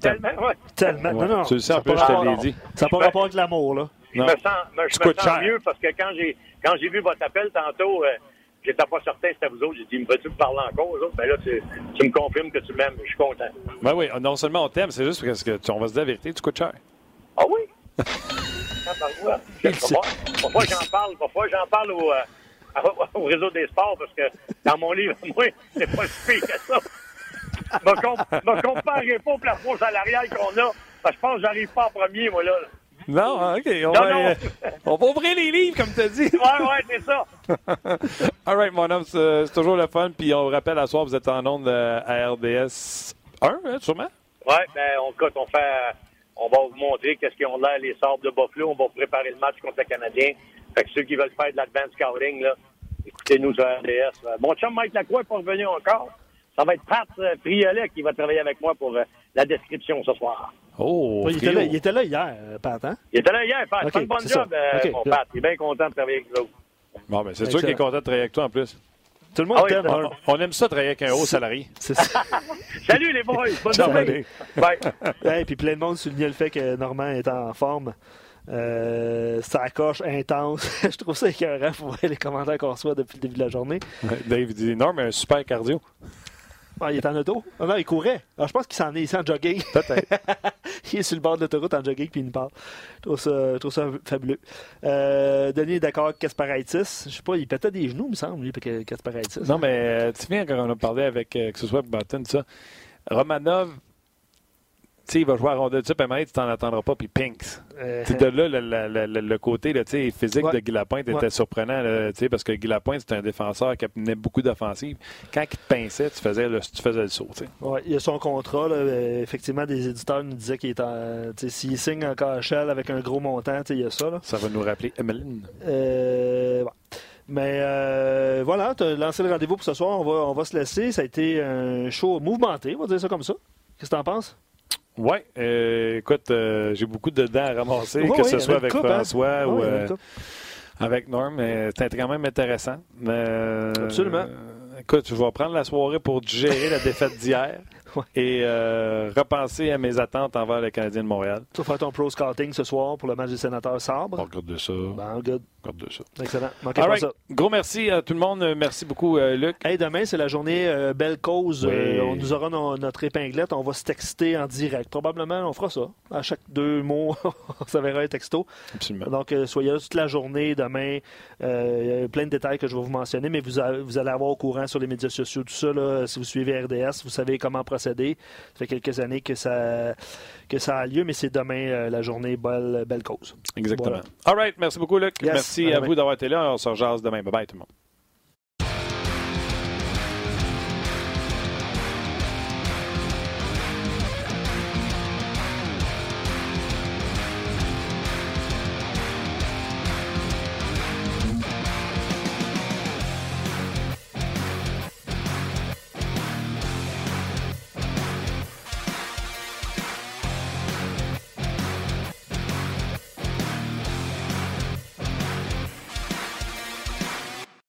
tellement, oui. Tellement. Non, non. Tu le sais, en plus, je te l'ai dit. Ça n'a pas rapport avec l'amour, là. Je me sens, je me sens mieux parce que quand j'ai quand j'ai vu votre appel tantôt, euh, j'étais pas certain c'était vous autres. J'ai dit, me veux-tu me parler encore, aux autres? Ben là, tu, tu me confirmes que tu m'aimes. Je suis content. Ben oui, non seulement on t'aime, c'est juste parce que tu, on va se dire la vérité, tu coûtes cher. Ah oui? [laughs] Parfois, j'en parle. Parfois, j'en parle au, euh, [laughs] au réseau des sports parce que dans mon livre, [laughs] moi, c'est pas si pire que ça. Me, me comparez pas au plafond salarial qu'on a. Que je pense que j'arrive pas en premier, moi, là. Non, hein, OK. On, va, on va ouvrir les livres, comme tu as dit. [laughs] ouais, ouais, c'est ça. [laughs] All right, mon homme, c'est toujours le fun. Puis on rappelle à soir, vous êtes en onde euh, à RDS 1, hein, sûrement? Oui, ben, on, on fait. On va vous montrer qu'est-ce qu'ils ont l'air, les sortes de Buffalo. On va préparer le match contre le Canadien. Fait que ceux qui veulent faire de l'advance scouting, là, écoutez-nous sur RDS. Mon chum Mike Lacroix n'est pas revenu encore. Ça va être Pat euh, Friolet qui va travailler avec moi pour euh, la description ce soir. Oh, il, était là, il était là hier, euh, Pat, hein? Il était là hier, Pat. Okay, c'est bon job, euh, mon Pat. Il est bien content de travailler avec nous. Bon, ben, c'est sûr qu'il est content de travailler avec toi en plus. Tout le monde ah t'aime. on, on, aime ça travailler avec un haut salarié. [laughs] Salut les boys, bonne journée. Bye. [laughs] Et puis plein de monde soulignait le fait que Normand est en forme. Euh, ça coche intense. [laughs] je trouve ça écœurant pour voir les commentaires qu'on reçoit depuis le début de la journée. Dave dit non, mais un super cardio. Ah, il est en auto? Ah, non, il courait. Alors, je pense qu'il s'en est ici en jogging. Peut-être. [laughs] il est sur le bord de l'autoroute en jogging puis il nous parle. Je trouve ça, je trouve ça fabuleux. Euh, Denis est d'accord avec Kasparaitis. Je sais pas, il pétait des genoux, il me semble, lui, Kasparaitis. Non, mais euh, tu viens quand on a parlé avec, euh, que ce soit Button, ça. Romanov, sais, il va jouer à rondelle dessus, puis tu t'en attendras pas, puis Pinks. Euh... De là, le, le, le côté là, physique de Guy Lapointe était surprenant, là, parce que Guy Lapointe, c'est un défenseur qui amenait beaucoup d'offensives. Quand il te pinçait, tu faisais le, tu faisais le saut. Ouais, il y a son contrat. Là, euh, effectivement, des éditeurs nous disaient qu'il est en. S'il signe en KHL avec un gros montant, il y a ça. Là. Ça va nous rappeler Emeline. Euh, Mais euh, voilà, tu as lancé le rendez-vous pour ce soir. On va, on va se laisser. Ça a été un show mouvementé, on va dire ça comme ça. Qu'est-ce que tu en penses? Oui, euh, écoute, euh, j'ai beaucoup de dents à ramasser, que oui, ce soit avec coupe, hein? François ou avec euh, avec Norm. mais C'était quand même intéressant. Euh, Absolument. euh, écoute, je vais prendre la soirée pour digérer la défaite d'hier Ouais. et euh, repenser à mes attentes envers le Canadien de Montréal. Tu vas faire ton pro scouting ce soir pour le match des sénateurs On Sabre. regarde de ça. Good. regarde de ça. Excellent. Manquez All pas right. ça. Gros merci à tout le monde. Merci beaucoup, euh, Luc. Hey, demain, c'est la journée euh, Belle Cause. Oui. Euh, on nous aura no- notre épinglette. On va se texter en direct. Probablement, on fera ça. À chaque deux mots, [laughs] on s'enverra un texto. Absolument. Donc, euh, soyez là toute la journée demain. Euh, il y a plein de détails que je vais vous mentionner, mais vous, vous allez avoir au courant sur les médias sociaux tout ça. là. si vous suivez RDS, vous savez comment procéder. Ça fait quelques années que ça, que ça a lieu, mais c'est demain euh, la journée Belle, belle Cause. Exactement. Voilà. All right. Merci beaucoup, Luc. Yes. Merci À vous d'avoir été là. On se rejase demain. Bye bye, tout le monde.